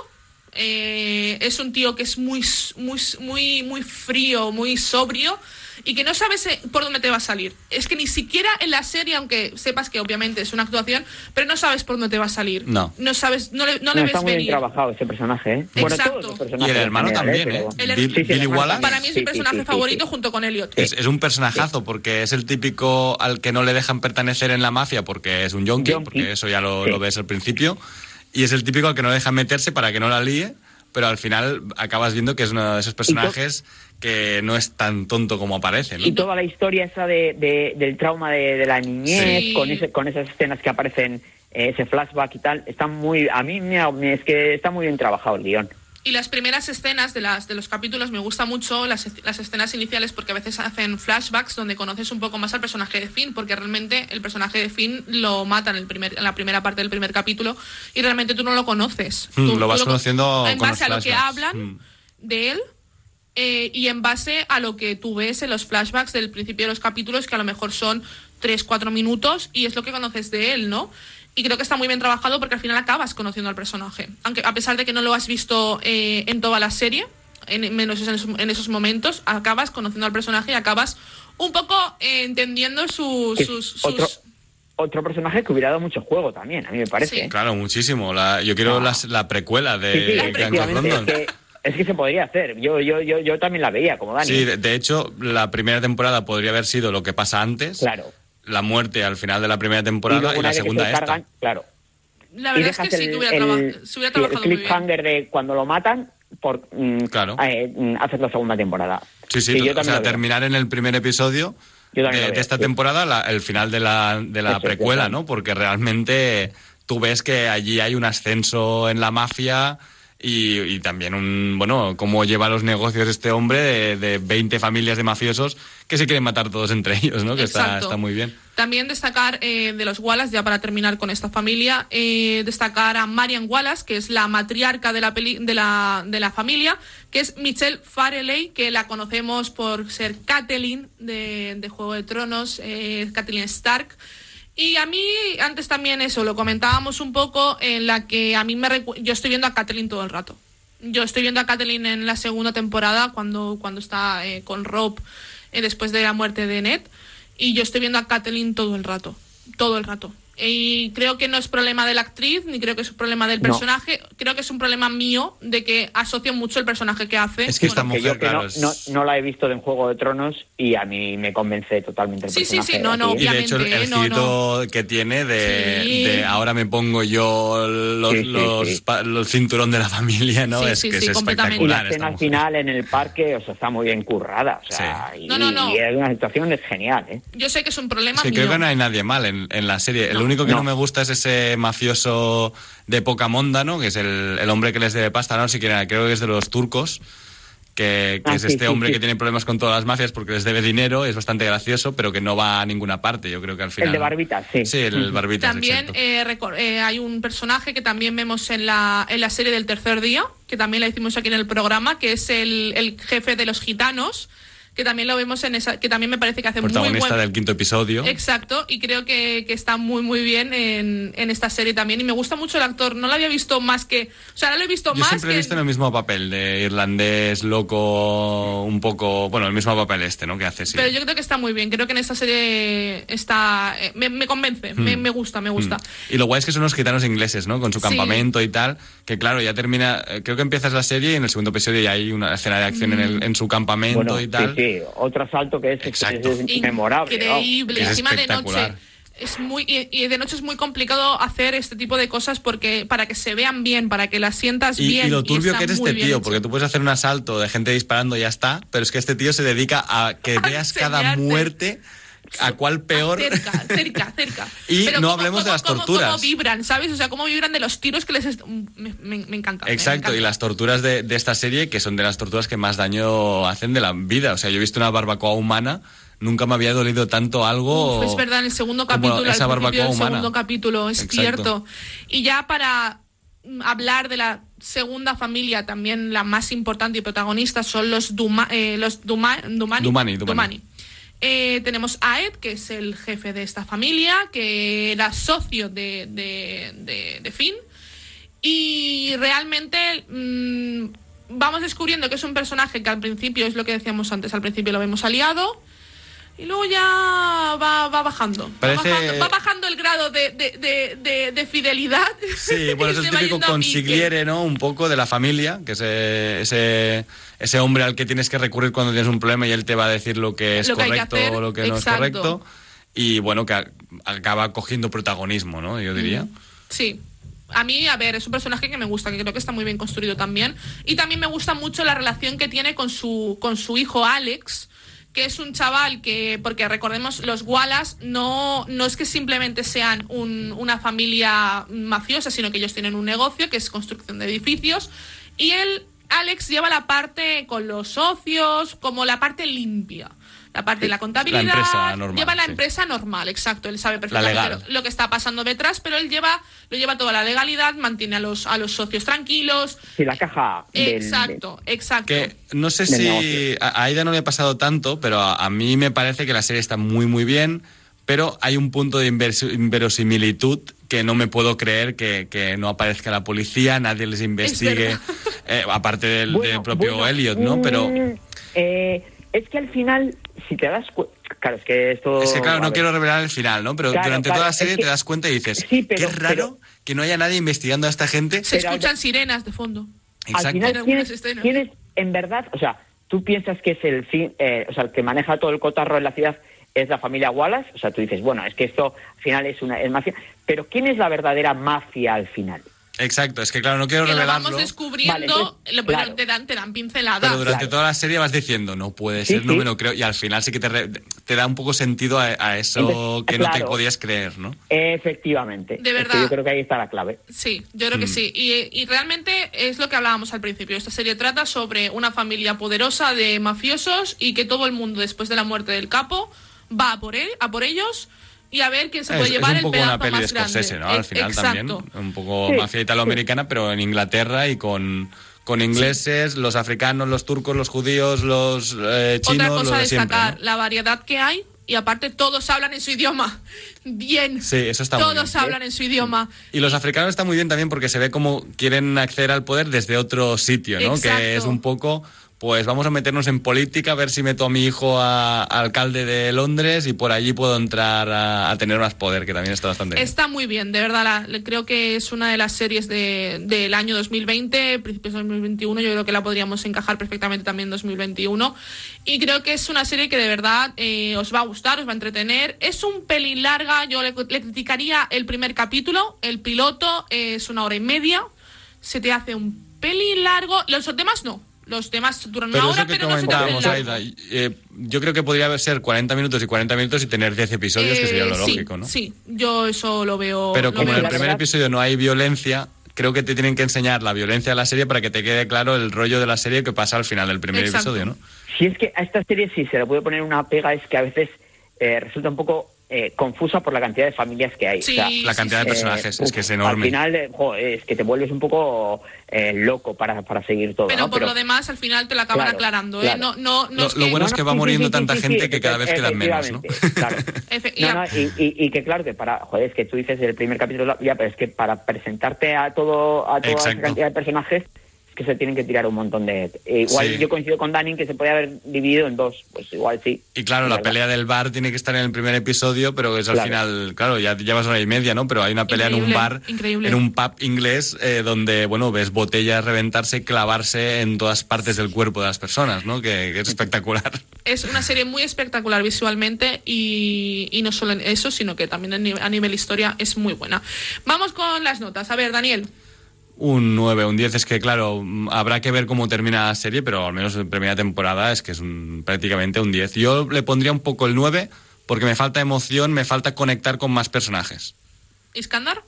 Eh, es un tío que es muy, muy, muy, muy frío, muy sobrio y que no sabes eh, por dónde te va a salir. Es que ni siquiera en la serie, aunque sepas que obviamente es una actuación, pero no sabes por dónde te va a salir. No. No sabes, no le, no No, le está ves muy bien trabajado ese personaje, ¿eh? Bueno, Exacto. todos los Y el hermano también, Pero- ¿eh? El her- Sí, sí, Billy Wallace. también. Para mí es mi personaje sí, sí, favorito sí. junto con Elliot. Es, es un personajazo porque es el típico al que no le dejan pertenecer en la mafia porque es un yonki, porque eso ya lo, Sí. lo ves al principio, y es el típico al que no le dejan meterse para que no la líe, pero al final acabas viendo que es uno de esos personajes que no es tan tonto como aparece, ¿no? Y toda la historia esa de, de- del trauma de, de la niñez, Sí. con, ese, con esas escenas que aparecen, eh, ese flashback y tal, está muy, a mí me, es que está muy bien trabajado el guion. Y las primeras escenas de, las, de los capítulos me gusta mucho, las, las escenas iniciales, porque a veces hacen flashbacks donde conoces un poco más al personaje de Finn, porque realmente el personaje de Finn lo mata en, el primer, en la primera parte del primer capítulo y realmente tú no lo conoces. Mm, Tú- lo vas tú conociendo En con base a lo que hablan Mm. de él eh, y en base a lo que tú ves en los flashbacks del principio de los capítulos, que a lo mejor son 3, 4 minutos, y es lo que conoces de él, ¿no? Y creo que está muy bien trabajado porque al final acabas conociendo al personaje. Aunque a pesar de que no lo has visto eh, en toda la serie, en, menos en esos, en esos momentos, acabas conociendo al personaje y acabas un poco eh, entendiendo sus, sus, otro- sus- otro personaje que hubiera dado mucho juego también, a mí me parece. ¿eh? Claro, muchísimo. La- yo quiero Ah. las- la precuela de Sí, sí, Gang of efectivamente, London. es que, es que se podría hacer. Yo, yo, yo, yo también la veía como Dani. Sí, de, de hecho, la primera temporada podría haber sido lo que pasa antes. Claro. La muerte al final de la primera y temporada y, una la segunda se esta. cargan, claro. La y verdad es que dejas sí el, que hubiera, el- traba- se hubiera sí, el trabajado muy bien. cliffhanger de cuando lo matan por mm, Claro. eh, mm, hacer la segunda temporada. Sí, sí, yo o sea, terminar en el primer episodio de, esta sí. temporada, la- el final de la, de la Eso precuela. ¿no? Porque realmente tú ves que allí hay un ascenso en la mafia y, y también un, bueno, cómo lleva los negocios este hombre de, de 20 familias de mafiosos que se quieren matar todos entre [laughs] ellos, ¿no? Que está muy bien. También destacar eh, de los Wallace, ya para terminar con esta familia, eh, destacar a Marian Wallace, que es la matriarca de la, peli- de la, de la familia, que es Michelle Fareley, que la conocemos por ser Catelyn de, de Juego de Tronos, eh, Catelyn Stark. Y a mí, antes también eso, lo comentábamos un poco, en la que a mí me recu- yo estoy viendo a Catelyn todo el rato. Yo estoy viendo a Catelyn en la segunda temporada, cuando, cuando está eh, con Rob eh, después de la muerte de Ned. Y yo estoy viendo a Catelyn todo el rato. Todo el rato. Y creo que no es problema de la actriz, ni creo que es un problema del No. personaje. Creo que es un problema mío de que asocio mucho el personaje que hace. Es que esta Bueno, que yo mujer, que no, es- no, no la he visto en Juego de Tronos y a mí me convence totalmente el Sí, sí, personaje. sí, no, no. Y de hecho el, el no, girito que tiene de, Sí. de ahora me pongo yo los, Sí, sí, los, sí. pa- los cinturón de la familia, ¿no? Sí, es sí, que sí, es completamente. Y la espectacular. al mujer. final en el parque, o sea, está muy bien currada. O sea, y, No, no, no. y es una situación es genial, ¿eh? Yo sé que es un problema Sí, mío. creo que no hay nadie mal en, en la serie. el. Único que no. No. me gusta es ese mafioso de poca monda, ¿no? Que es el, el hombre que les debe pasta, ¿no? Si quieren, creo que es de los turcos. Que, que Ah, es sí, este sí, hombre sí. que tiene problemas con todas las mafias porque les debe dinero, es bastante gracioso, pero que no va a ninguna parte. Yo creo que al final. El de Barbitas, sí. Sí, el Barbitas. También eh, eh, hay un personaje que también vemos en la, en la serie del tercer día, que también la hicimos aquí en el programa, que es el, el jefe de los gitanos, que también lo vemos en esa, que también me parece que hace muy protagonista buen... del quinto episodio. Exacto, y creo que, que está muy muy bien en, en esta serie también. Y me gusta mucho el actor, no lo había visto más que. O sea, ahora lo he visto Yo más siempre que. he visto en el mismo papel, de irlandés, loco, un poco. Bueno, el mismo papel este, ¿no? Que hace, sí. Pero yo creo que está muy bien. Creo que en esta serie está. eh, me, me convence, me, me gusta, me gusta. Mm. Y lo guay es que son unos gitanos ingleses, ¿no? Con su Sí. campamento y tal. Que claro, ya termina. eh, Creo que empiezas la serie y en el segundo episodio ya hay una escena de acción en, el- en su campamento Bueno, y tal. sí, sí, otro asalto que es, es- Exacto. es memorable. vamos. Increíble. Es Encima de espectacular. noche. Es muy, y, y de noche es muy complicado hacer este tipo de cosas porque para que se vean bien, para que las sientas Y, bien. y lo turbio que es este tío, hecho. porque tú puedes hacer un asalto de gente disparando y ya está, pero es que este tío se dedica a que [laughs] veas cada muerte, a cuál peor. Cerca, cerca, [laughs] cerca. Y Pero no cómo- hablemos de las cómo- torturas. Cómo vibran, ¿sabes? O sea, cómo vibran de los tiros que les... est- Me, me- me encanta. me Exacto, y las torturas de, de esta serie, que son de las torturas que más daño hacen de la vida. O sea, yo he visto una barbacoa humana, nunca me había dolido tanto algo. Uf, es verdad, en el segundo capítulo, esa al barbacoa del humana. segundo capítulo, es Exacto. cierto. Y ya para mm, hablar de la segunda familia, también la más importante y protagonista, son los, Duma, eh, los Duma- Dumani. Dumani, Dumani. Eh, tenemos a Ed, que es el jefe de esta familia, que era socio de, de, de- Finn. Y realmente mm, vamos descubriendo que es un personaje que al principio, es lo que decíamos antes, al principio lo vemos aliado. Y luego ya va, va bajando. Parece- Va, bajando va bajando el grado de, de- de- de- de fidelidad. Sí, [laughs] bueno, es el [laughs] típico consigliere, ¿no? Un poco de la familia, que es eh, ese, ese hombre al que tienes que recurrir cuando tienes un problema y él te va a decir lo que es Lo que que correcto hacer, o lo que no es exacto. correcto. Y bueno, que a- acaba cogiendo protagonismo, ¿no? Yo diría. Sí. A mí, a ver, es un personaje que me gusta, que creo que está muy bien construido también. Y también me gusta mucho la relación que tiene con su, con su hijo Alex, que es un chaval que, porque recordemos, los Wallace no, no es que simplemente sean un- una familia mafiosa, sino que ellos tienen un negocio que es construcción de edificios. Y él, Alex, lleva la parte con los socios, como la parte limpia. La parte de la contabilidad. La empresa normal, Lleva la sí. empresa normal, exacto. Él sabe perfectamente lo- lo que está pasando detrás, pero él lleva, lo lleva toda la legalidad, mantiene a los, a los socios tranquilos. Sí, la caja del- Exacto, exacto. Que no sé si a Aida no le ha pasado tanto, pero a, a mí me parece que la serie está muy muy bien, pero hay un punto de inverosimilitud que no me puedo creer que, que no aparezca la policía, nadie les investigue, eh, aparte del, Bueno, del propio bueno, Elliot, ¿no? Pero eh, es que al final, si te das cuenta, Claro, es que esto... Es que claro, no quiero revelar el final, ¿no? Pero Claro, durante claro, toda la es serie que- te das cuenta y dices, Sí, pero- qué raro que no haya nadie investigando a esta gente. Se Pero- escuchan sirenas de fondo. Al Exacto. final, En ¿quién algunas es, escenas. quién es, en verdad, o sea, tú piensas que es el fin, eh, o sea, el que maneja todo el cotarro en la ciudad es la familia Wallace, o sea, tú dices, bueno, es que esto al final es una es mafia, pero ¿quién es la verdadera mafia al final? Exacto, es que claro, no quiero Que lo revelarlo. vamos descubriendo, Vale, lo- claro. te, dan, te dan pinceladas. Pero durante Claro. toda la serie vas diciendo, no puede Sí, ser, no sí. me lo creo. Y al final sí que te, re- te da un poco sentido a, a eso Entonces, que no te podías creer, ¿no? Efectivamente. De Es que verdad. yo creo que ahí está la clave. Sí, yo creo que Mm. sí. Y, y realmente es lo que hablábamos al principio. Esta serie trata sobre una familia poderosa de mafiosos y que todo el mundo, después de la muerte del capo, va a por él, a por ellos y a ver quién se Es, puede es llevar un el poco pedazo una peli de más grande. Scorsese, ¿no? Al final Exacto. también. Un poco Sí, mafia italoamericana, pero en Inglaterra y con, con ingleses, los africanos, los turcos, los judíos, los eh, chinos, Otra cosa los a de siempre, destacar, ¿no? la variedad que hay y aparte todos hablan en su idioma. [laughs] Bien. Sí, eso está muy Todos bien. hablan en su idioma. Y los africanos está muy bien también porque se ve como quieren acceder al poder desde otro sitio, ¿no? Exacto. Que es un poco, pues vamos a meternos en política, a ver si meto a mi hijo a, alcalde de Londres y por allí puedo entrar a, tener más poder, que también está bastante bien. Está muy bien, de verdad. creo que es una de las series de- del año 2020, principios de 2021. Yo creo que la podríamos encajar perfectamente también en 2021. Y creo que es una serie que de verdad eh, os va a gustar, os va a entretener. Es un pelín larga. Yo le, criticaría el primer capítulo. El piloto es una hora y media. Se te hace un pelín largo. Los demás no. Los demás duran una hora, pero no comentábamos, Aida, eh, yo creo que podría ser 40 minutos y 40 minutos y tener 10 episodios, que sería lo Eh, sí, lógico, ¿no? Sí, yo eso lo veo. Pero lo como en el primer verdad- episodio no hay violencia, creo que te tienen que enseñar la violencia de la serie para que te quede claro el rollo de la serie que pasa al final del primer Exacto. episodio, ¿no? Si es que a esta serie sí se le puede poner una pega, es que a veces eh, resulta un poco eh, confusa por la cantidad de familias que hay. Sí, O sea, La cantidad de eh, personajes, es que es enorme. Al final, eh, jo, es que te vuelves un poco eh, loco para, para seguir todo. Pero ¿no? por lo demás, al final te lo acaban Claro, aclarando, claro. ¿eh? No, no, no Lo- es lo bueno es que va sí, muriendo sí, tanta sí, gente sí, que cada vez quedan menos, ¿no? claro. [laughs] Y No, a- no, y, y- y que claro que para, joder, es que tú dices el primer capítulo, ya, pero es que para presentarte a todo, a toda esa Exacto. cantidad de personajes, es que se tienen que tirar un montón de... eh, igual Sí. yo coincido con Dani que se puede haber dividido en dos, pues igual sí. Y claro, la ¿verdad? pelea del bar tiene que estar en el primer episodio, pero es al Claro. final, claro, ya llevas hora y media, ¿no? Pero hay una pelea en un bar, increíble. en un pub inglés, eh, donde, bueno, ves botellas reventarse, clavarse en todas partes del cuerpo de las personas, ¿no? Que, que es espectacular. Es una serie muy espectacular visualmente y, y no solo en eso, sino que también a nivel historia es muy buena. Vamos con las notas. A ver, Daniel. Un 9, un 10, es que claro, habrá que ver cómo termina la serie, pero al menos en primera temporada es que es un, prácticamente un 10. Yo le pondría un poco el 9 porque me falta emoción, me falta conectar con más personajes. Iskandar.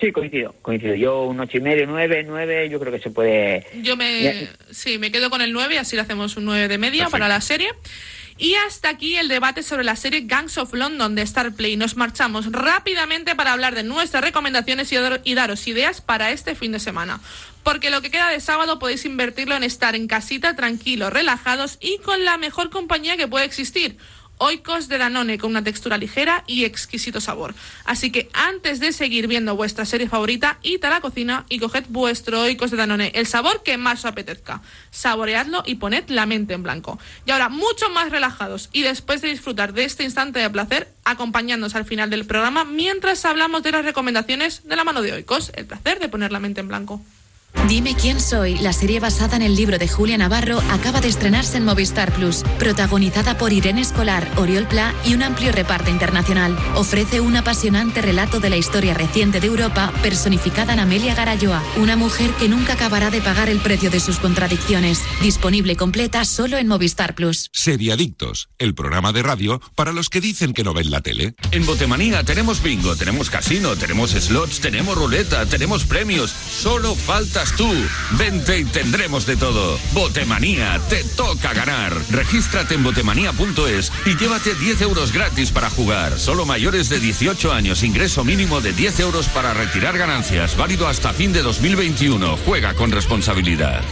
Sí, coincido, coincido. Yo un ocho y medio, nueve, nueve, yo creo que se puede... Yo me, sí, me quedo con el 9, así le hacemos un 9 de media Perfecto. para la serie. Y hasta aquí el debate sobre la serie Gangs of London de Starplay. Nos marchamos rápidamente para hablar de nuestras recomendaciones y, dar- y daros ideas para este fin de semana. Porque lo que queda de sábado podéis invertirlo en estar en casita, tranquilos, relajados y con la mejor compañía que puede existir. Oikos de Danone con una textura ligera y exquisito sabor. Así que antes de seguir viendo vuestra serie favorita, id a la cocina y coged vuestro Oikos de Danone, el sabor que más os apetezca. Saboreadlo y poned la mente en blanco. Y ahora, mucho más relajados y después de disfrutar de este instante de placer, acompañándonos al final del programa mientras hablamos de las recomendaciones de la mano de Oikos, el placer de poner la mente en blanco. Dime quién soy, la serie basada en el libro de Julia Navarro, acaba de estrenarse en Movistar Plus, protagonizada por Irene Escolar, Oriol Pla y un amplio reparto internacional. Ofrece un apasionante relato de la historia reciente de Europa, personificada en Amelia Garayoa, una mujer que nunca acabará de pagar el precio de sus contradicciones. Disponible completa solo en Movistar Plus. Seriadictos, el programa de radio para los que dicen que no ven la tele. En Botemanía tenemos bingo, tenemos casino, tenemos slots, tenemos ruleta, tenemos premios. Solo tú. Vente y tendremos de todo. Botemanía, te toca ganar. Regístrate en botemanía.es y llévate 10 euros gratis para jugar. Solo mayores de 18 años, ingreso mínimo de 10 euros para retirar ganancias. Válido hasta fin de 2021. Juega con responsabilidad.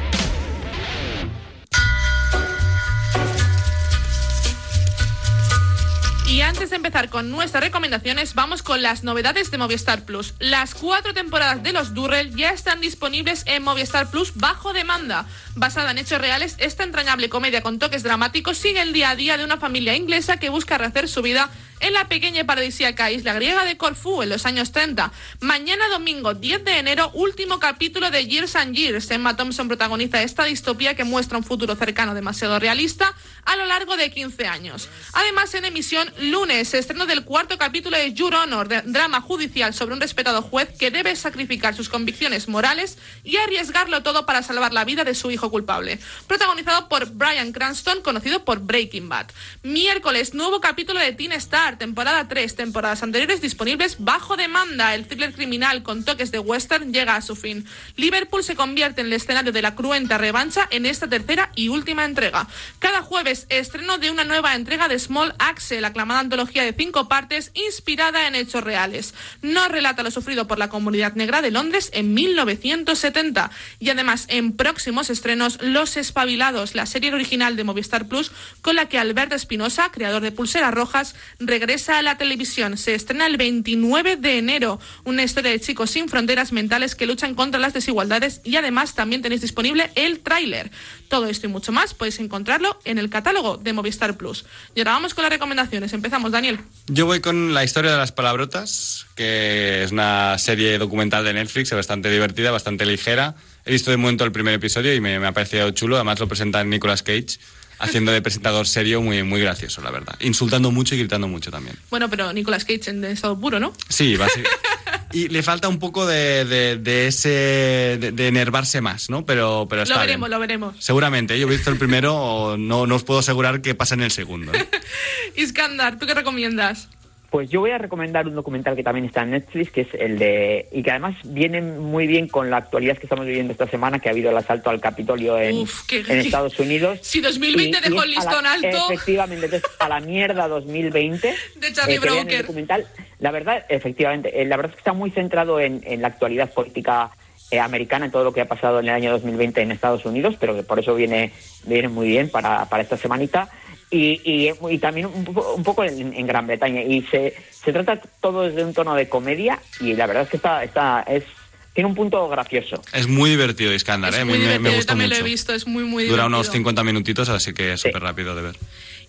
Y antes de empezar con nuestras recomendaciones, vamos con las novedades de Movistar Plus. Las cuatro temporadas de Los Durrell ya están disponibles en Movistar Plus bajo demanda. Basada en hechos reales, esta entrañable comedia con toques dramáticos sigue el día a día de una familia inglesa que busca rehacer su vida en la pequeña y paradisíaca isla griega de Corfú en los años 30. Mañana domingo 10 de enero, último capítulo de Years and Years. Emma Thompson protagoniza esta distopía que muestra un futuro cercano demasiado realista a lo largo de 15 años. Además, en emisión lunes, estreno del cuarto capítulo de Your Honor, drama judicial sobre un respetado juez que debe sacrificar sus convicciones morales y arriesgarlo todo para salvar la vida de su hijo culpable. Protagonizado por Brian Cranston, conocido por Breaking Bad. Miércoles, nuevo capítulo de Teen Star, temporada 3, temporadas anteriores disponibles bajo demanda. El thriller criminal con toques de western llega a su fin. Liverpool se convierte en el escenario de la cruenta revancha en esta tercera y última entrega. Cada jueves, estreno de una nueva entrega de Small Axe, la aclamada antología de cinco partes inspirada en hechos reales. Nos relata lo sufrido por la comunidad negra de Londres en 1970. Y además, en próximos estrenos, Los Espabilados, la serie original de Movistar Plus, con la que Alberto Espinosa, creador de Pulseras Rojas, regresa a la televisión. Se estrena el 29 de enero. Una historia de chicos sin fronteras mentales que luchan contra las desigualdades y además también tenéis disponible el tráiler. Todo esto y mucho más podéis encontrarlo en el catálogo de Movistar Plus. Y ahora vamos con las recomendaciones. Empezamos, Daniel. Yo voy con la historia de las palabrotas, que es una serie documental de Netflix, bastante divertida, bastante ligera. He visto de momento el primer episodio y me, me ha parecido chulo. Además lo presenta Nicolas Cage haciendo de presentador serio muy, muy gracioso, la verdad. Insultando mucho y gritando mucho también. Bueno, pero Nicolas Cage en estado puro, ¿no? Sí, básicamente. y le falta un poco de, de, de ese. De, de, enervarse más, ¿no? Pero, pero está Lo veremos, bien. lo veremos. Seguramente. Yo he visto el primero, no, no os puedo asegurar que pasa en el segundo. ¿eh? [laughs] Iskandar, ¿tú qué recomiendas? Pues yo voy a recomendar un documental que también está en Netflix, que es el de. y que además viene muy bien con la actualidad que estamos viviendo esta semana, que ha habido el asalto al Capitolio en, Uf, qué- en Estados Unidos. Si 2020 Y- dejó el a la- listón alto. Efectivamente, entonces a la mierda 2020. [laughs] De Charlie eh, el Brooker. documental. La verdad, efectivamente, eh, la verdad es que está muy centrado en, en la actualidad política eh, americana, en todo lo que ha pasado en el año 2020 en Estados Unidos, pero que por eso viene, viene muy bien para, para esta semanita. Y, y, y también un, po- un poco en, en Gran Bretaña. Y se, se trata todo desde un tono de comedia y la verdad es que está, está es, tiene un punto gracioso. Es muy divertido Iskandar, Es ¿eh? Muy me, me divertido, yo gusta también mucho. lo he visto, es muy, muy Dura divertido. unos 50 minutitos, así que es súper rápido de ver.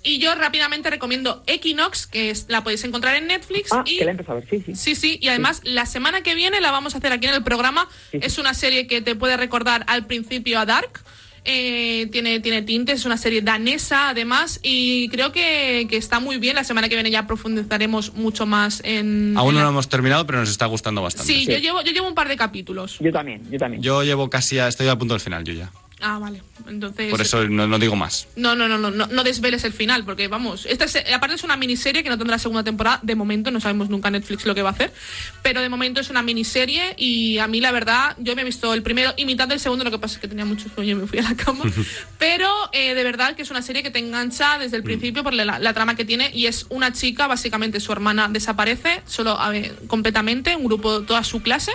Y yo rápidamente recomiendo Equinox, que es, la podéis encontrar en Netflix. Ah, y... que la he a ver, sí, sí. Sí, sí, y además la semana que viene la vamos a hacer aquí en el programa. Es una serie que te puede recordar al principio a Dark. Eh, tiene, tiene tintes, es una serie danesa además y creo que, que está muy bien. La semana que viene ya profundizaremos mucho más en... Aún en no la- lo hemos terminado, pero nos está gustando bastante. Sí, Yo, llevo, yo llevo un par de capítulos. Yo también, yo también. Yo llevo casi, a, estoy al punto del final, yo ya. Ah, vale. Entonces... Por eso no, no digo más. No, no, no, no, no, no desveles el final, porque vamos, esta es, aparte es una miniserie que no tendrá segunda temporada, de momento, no sabemos nunca Netflix lo que va a hacer, pero de momento es una miniserie y a mí la verdad, yo me he visto el primero y mitad del segundo, lo que pasa es que tenía mucho sueño y me fui a la cama, [laughs] pero eh, de verdad que es una serie que te engancha desde el principio por la, la trama que tiene y es una chica, básicamente su hermana desaparece, solo a ver, completamente, un grupo, toda su clase,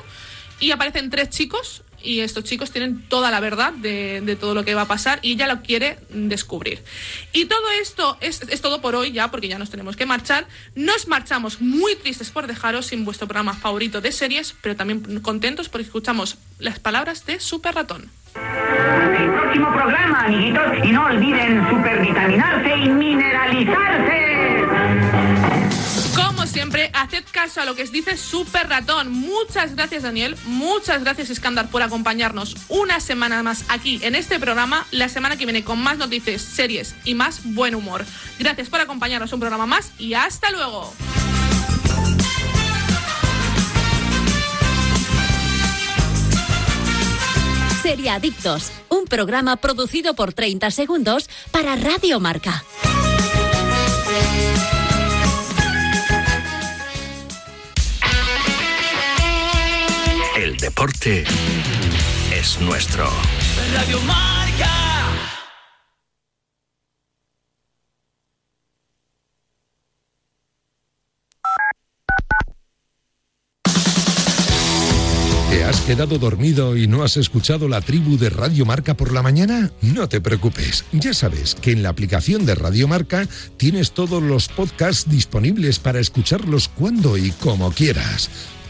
y aparecen tres chicos y estos chicos tienen toda la verdad de, todo lo que va a pasar y ella lo quiere descubrir. Y todo esto es, es todo por hoy ya, porque ya nos tenemos que marchar. Nos marchamos muy tristes por dejaros sin vuestro programa favorito de series, pero también contentos porque escuchamos las palabras de Super Ratón. El próximo programa, amiguitos, y no olviden supervitaminarse y mineralizarse. Siempre, haced caso a lo que os dice Super Ratón. Muchas gracias, Daniel. Muchas gracias, Iskandar, por acompañarnos una semana más aquí en este programa. La semana que viene con más noticias, series y más buen humor. Gracias por acompañarnos un programa más y hasta luego. Seriadictos, un programa producido por 30 segundos para Radio Marca. Deporte es nuestro. Radio Marca. ¿Te has has quedado dormido y no has escuchado la tribu de Radio Marca por la mañana? No te preocupes, ya sabes que en la aplicación de Radio Marca tienes todos los podcasts disponibles para escucharlos cuando y como quieras.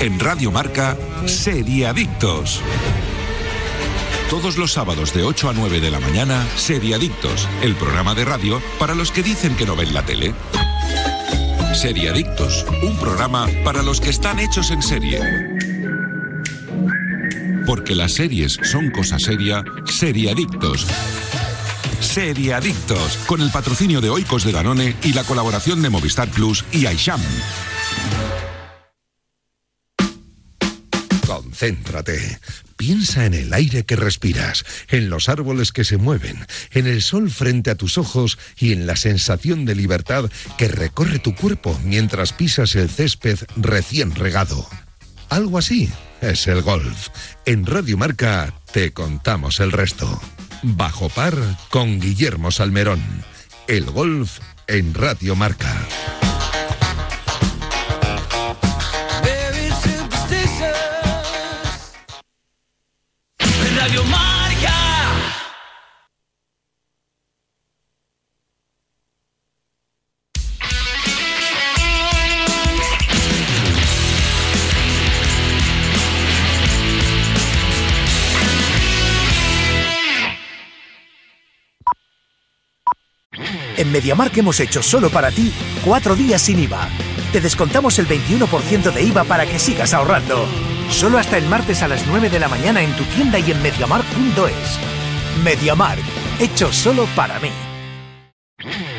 En Radio Marca, Seriadictos. Todos los sábados de 8 a 9 de la mañana, Seriadictos, el programa de radio para los que dicen que no ven la tele. Seriadictos, un programa para los que están hechos en serie. Porque las series son cosa seria, Seriadictos. Seriadictos, con el patrocinio de Oikos de Danone y la colaboración de Movistar Plus y Aisham. Concéntrate. Piensa en el aire que respiras, en los árboles que se mueven, en el sol frente a tus ojos y en la sensación de libertad que recorre tu cuerpo mientras pisas el césped recién regado. Algo así es el golf. En Radio Marca te contamos el resto. Bajo par con Guillermo Salmerón. El golf en Radio Marca. En MediaMark hemos hecho solo para ti cuatro días sin IVA. Te descontamos el 21% de IVA para que sigas ahorrando. Solo hasta el martes a las 9 de la mañana en tu tienda y en MediaMark.es. MediaMark, hecho solo para mí.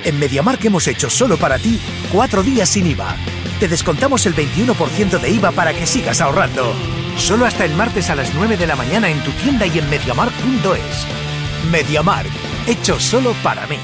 En MediaMark hemos hecho solo para ti cuatro días sin IVA. Te descontamos el 21% de IVA para que sigas ahorrando. Solo hasta el martes a las 9 de la mañana en tu tienda y en MediaMark.es. MediaMark, hecho solo para mí.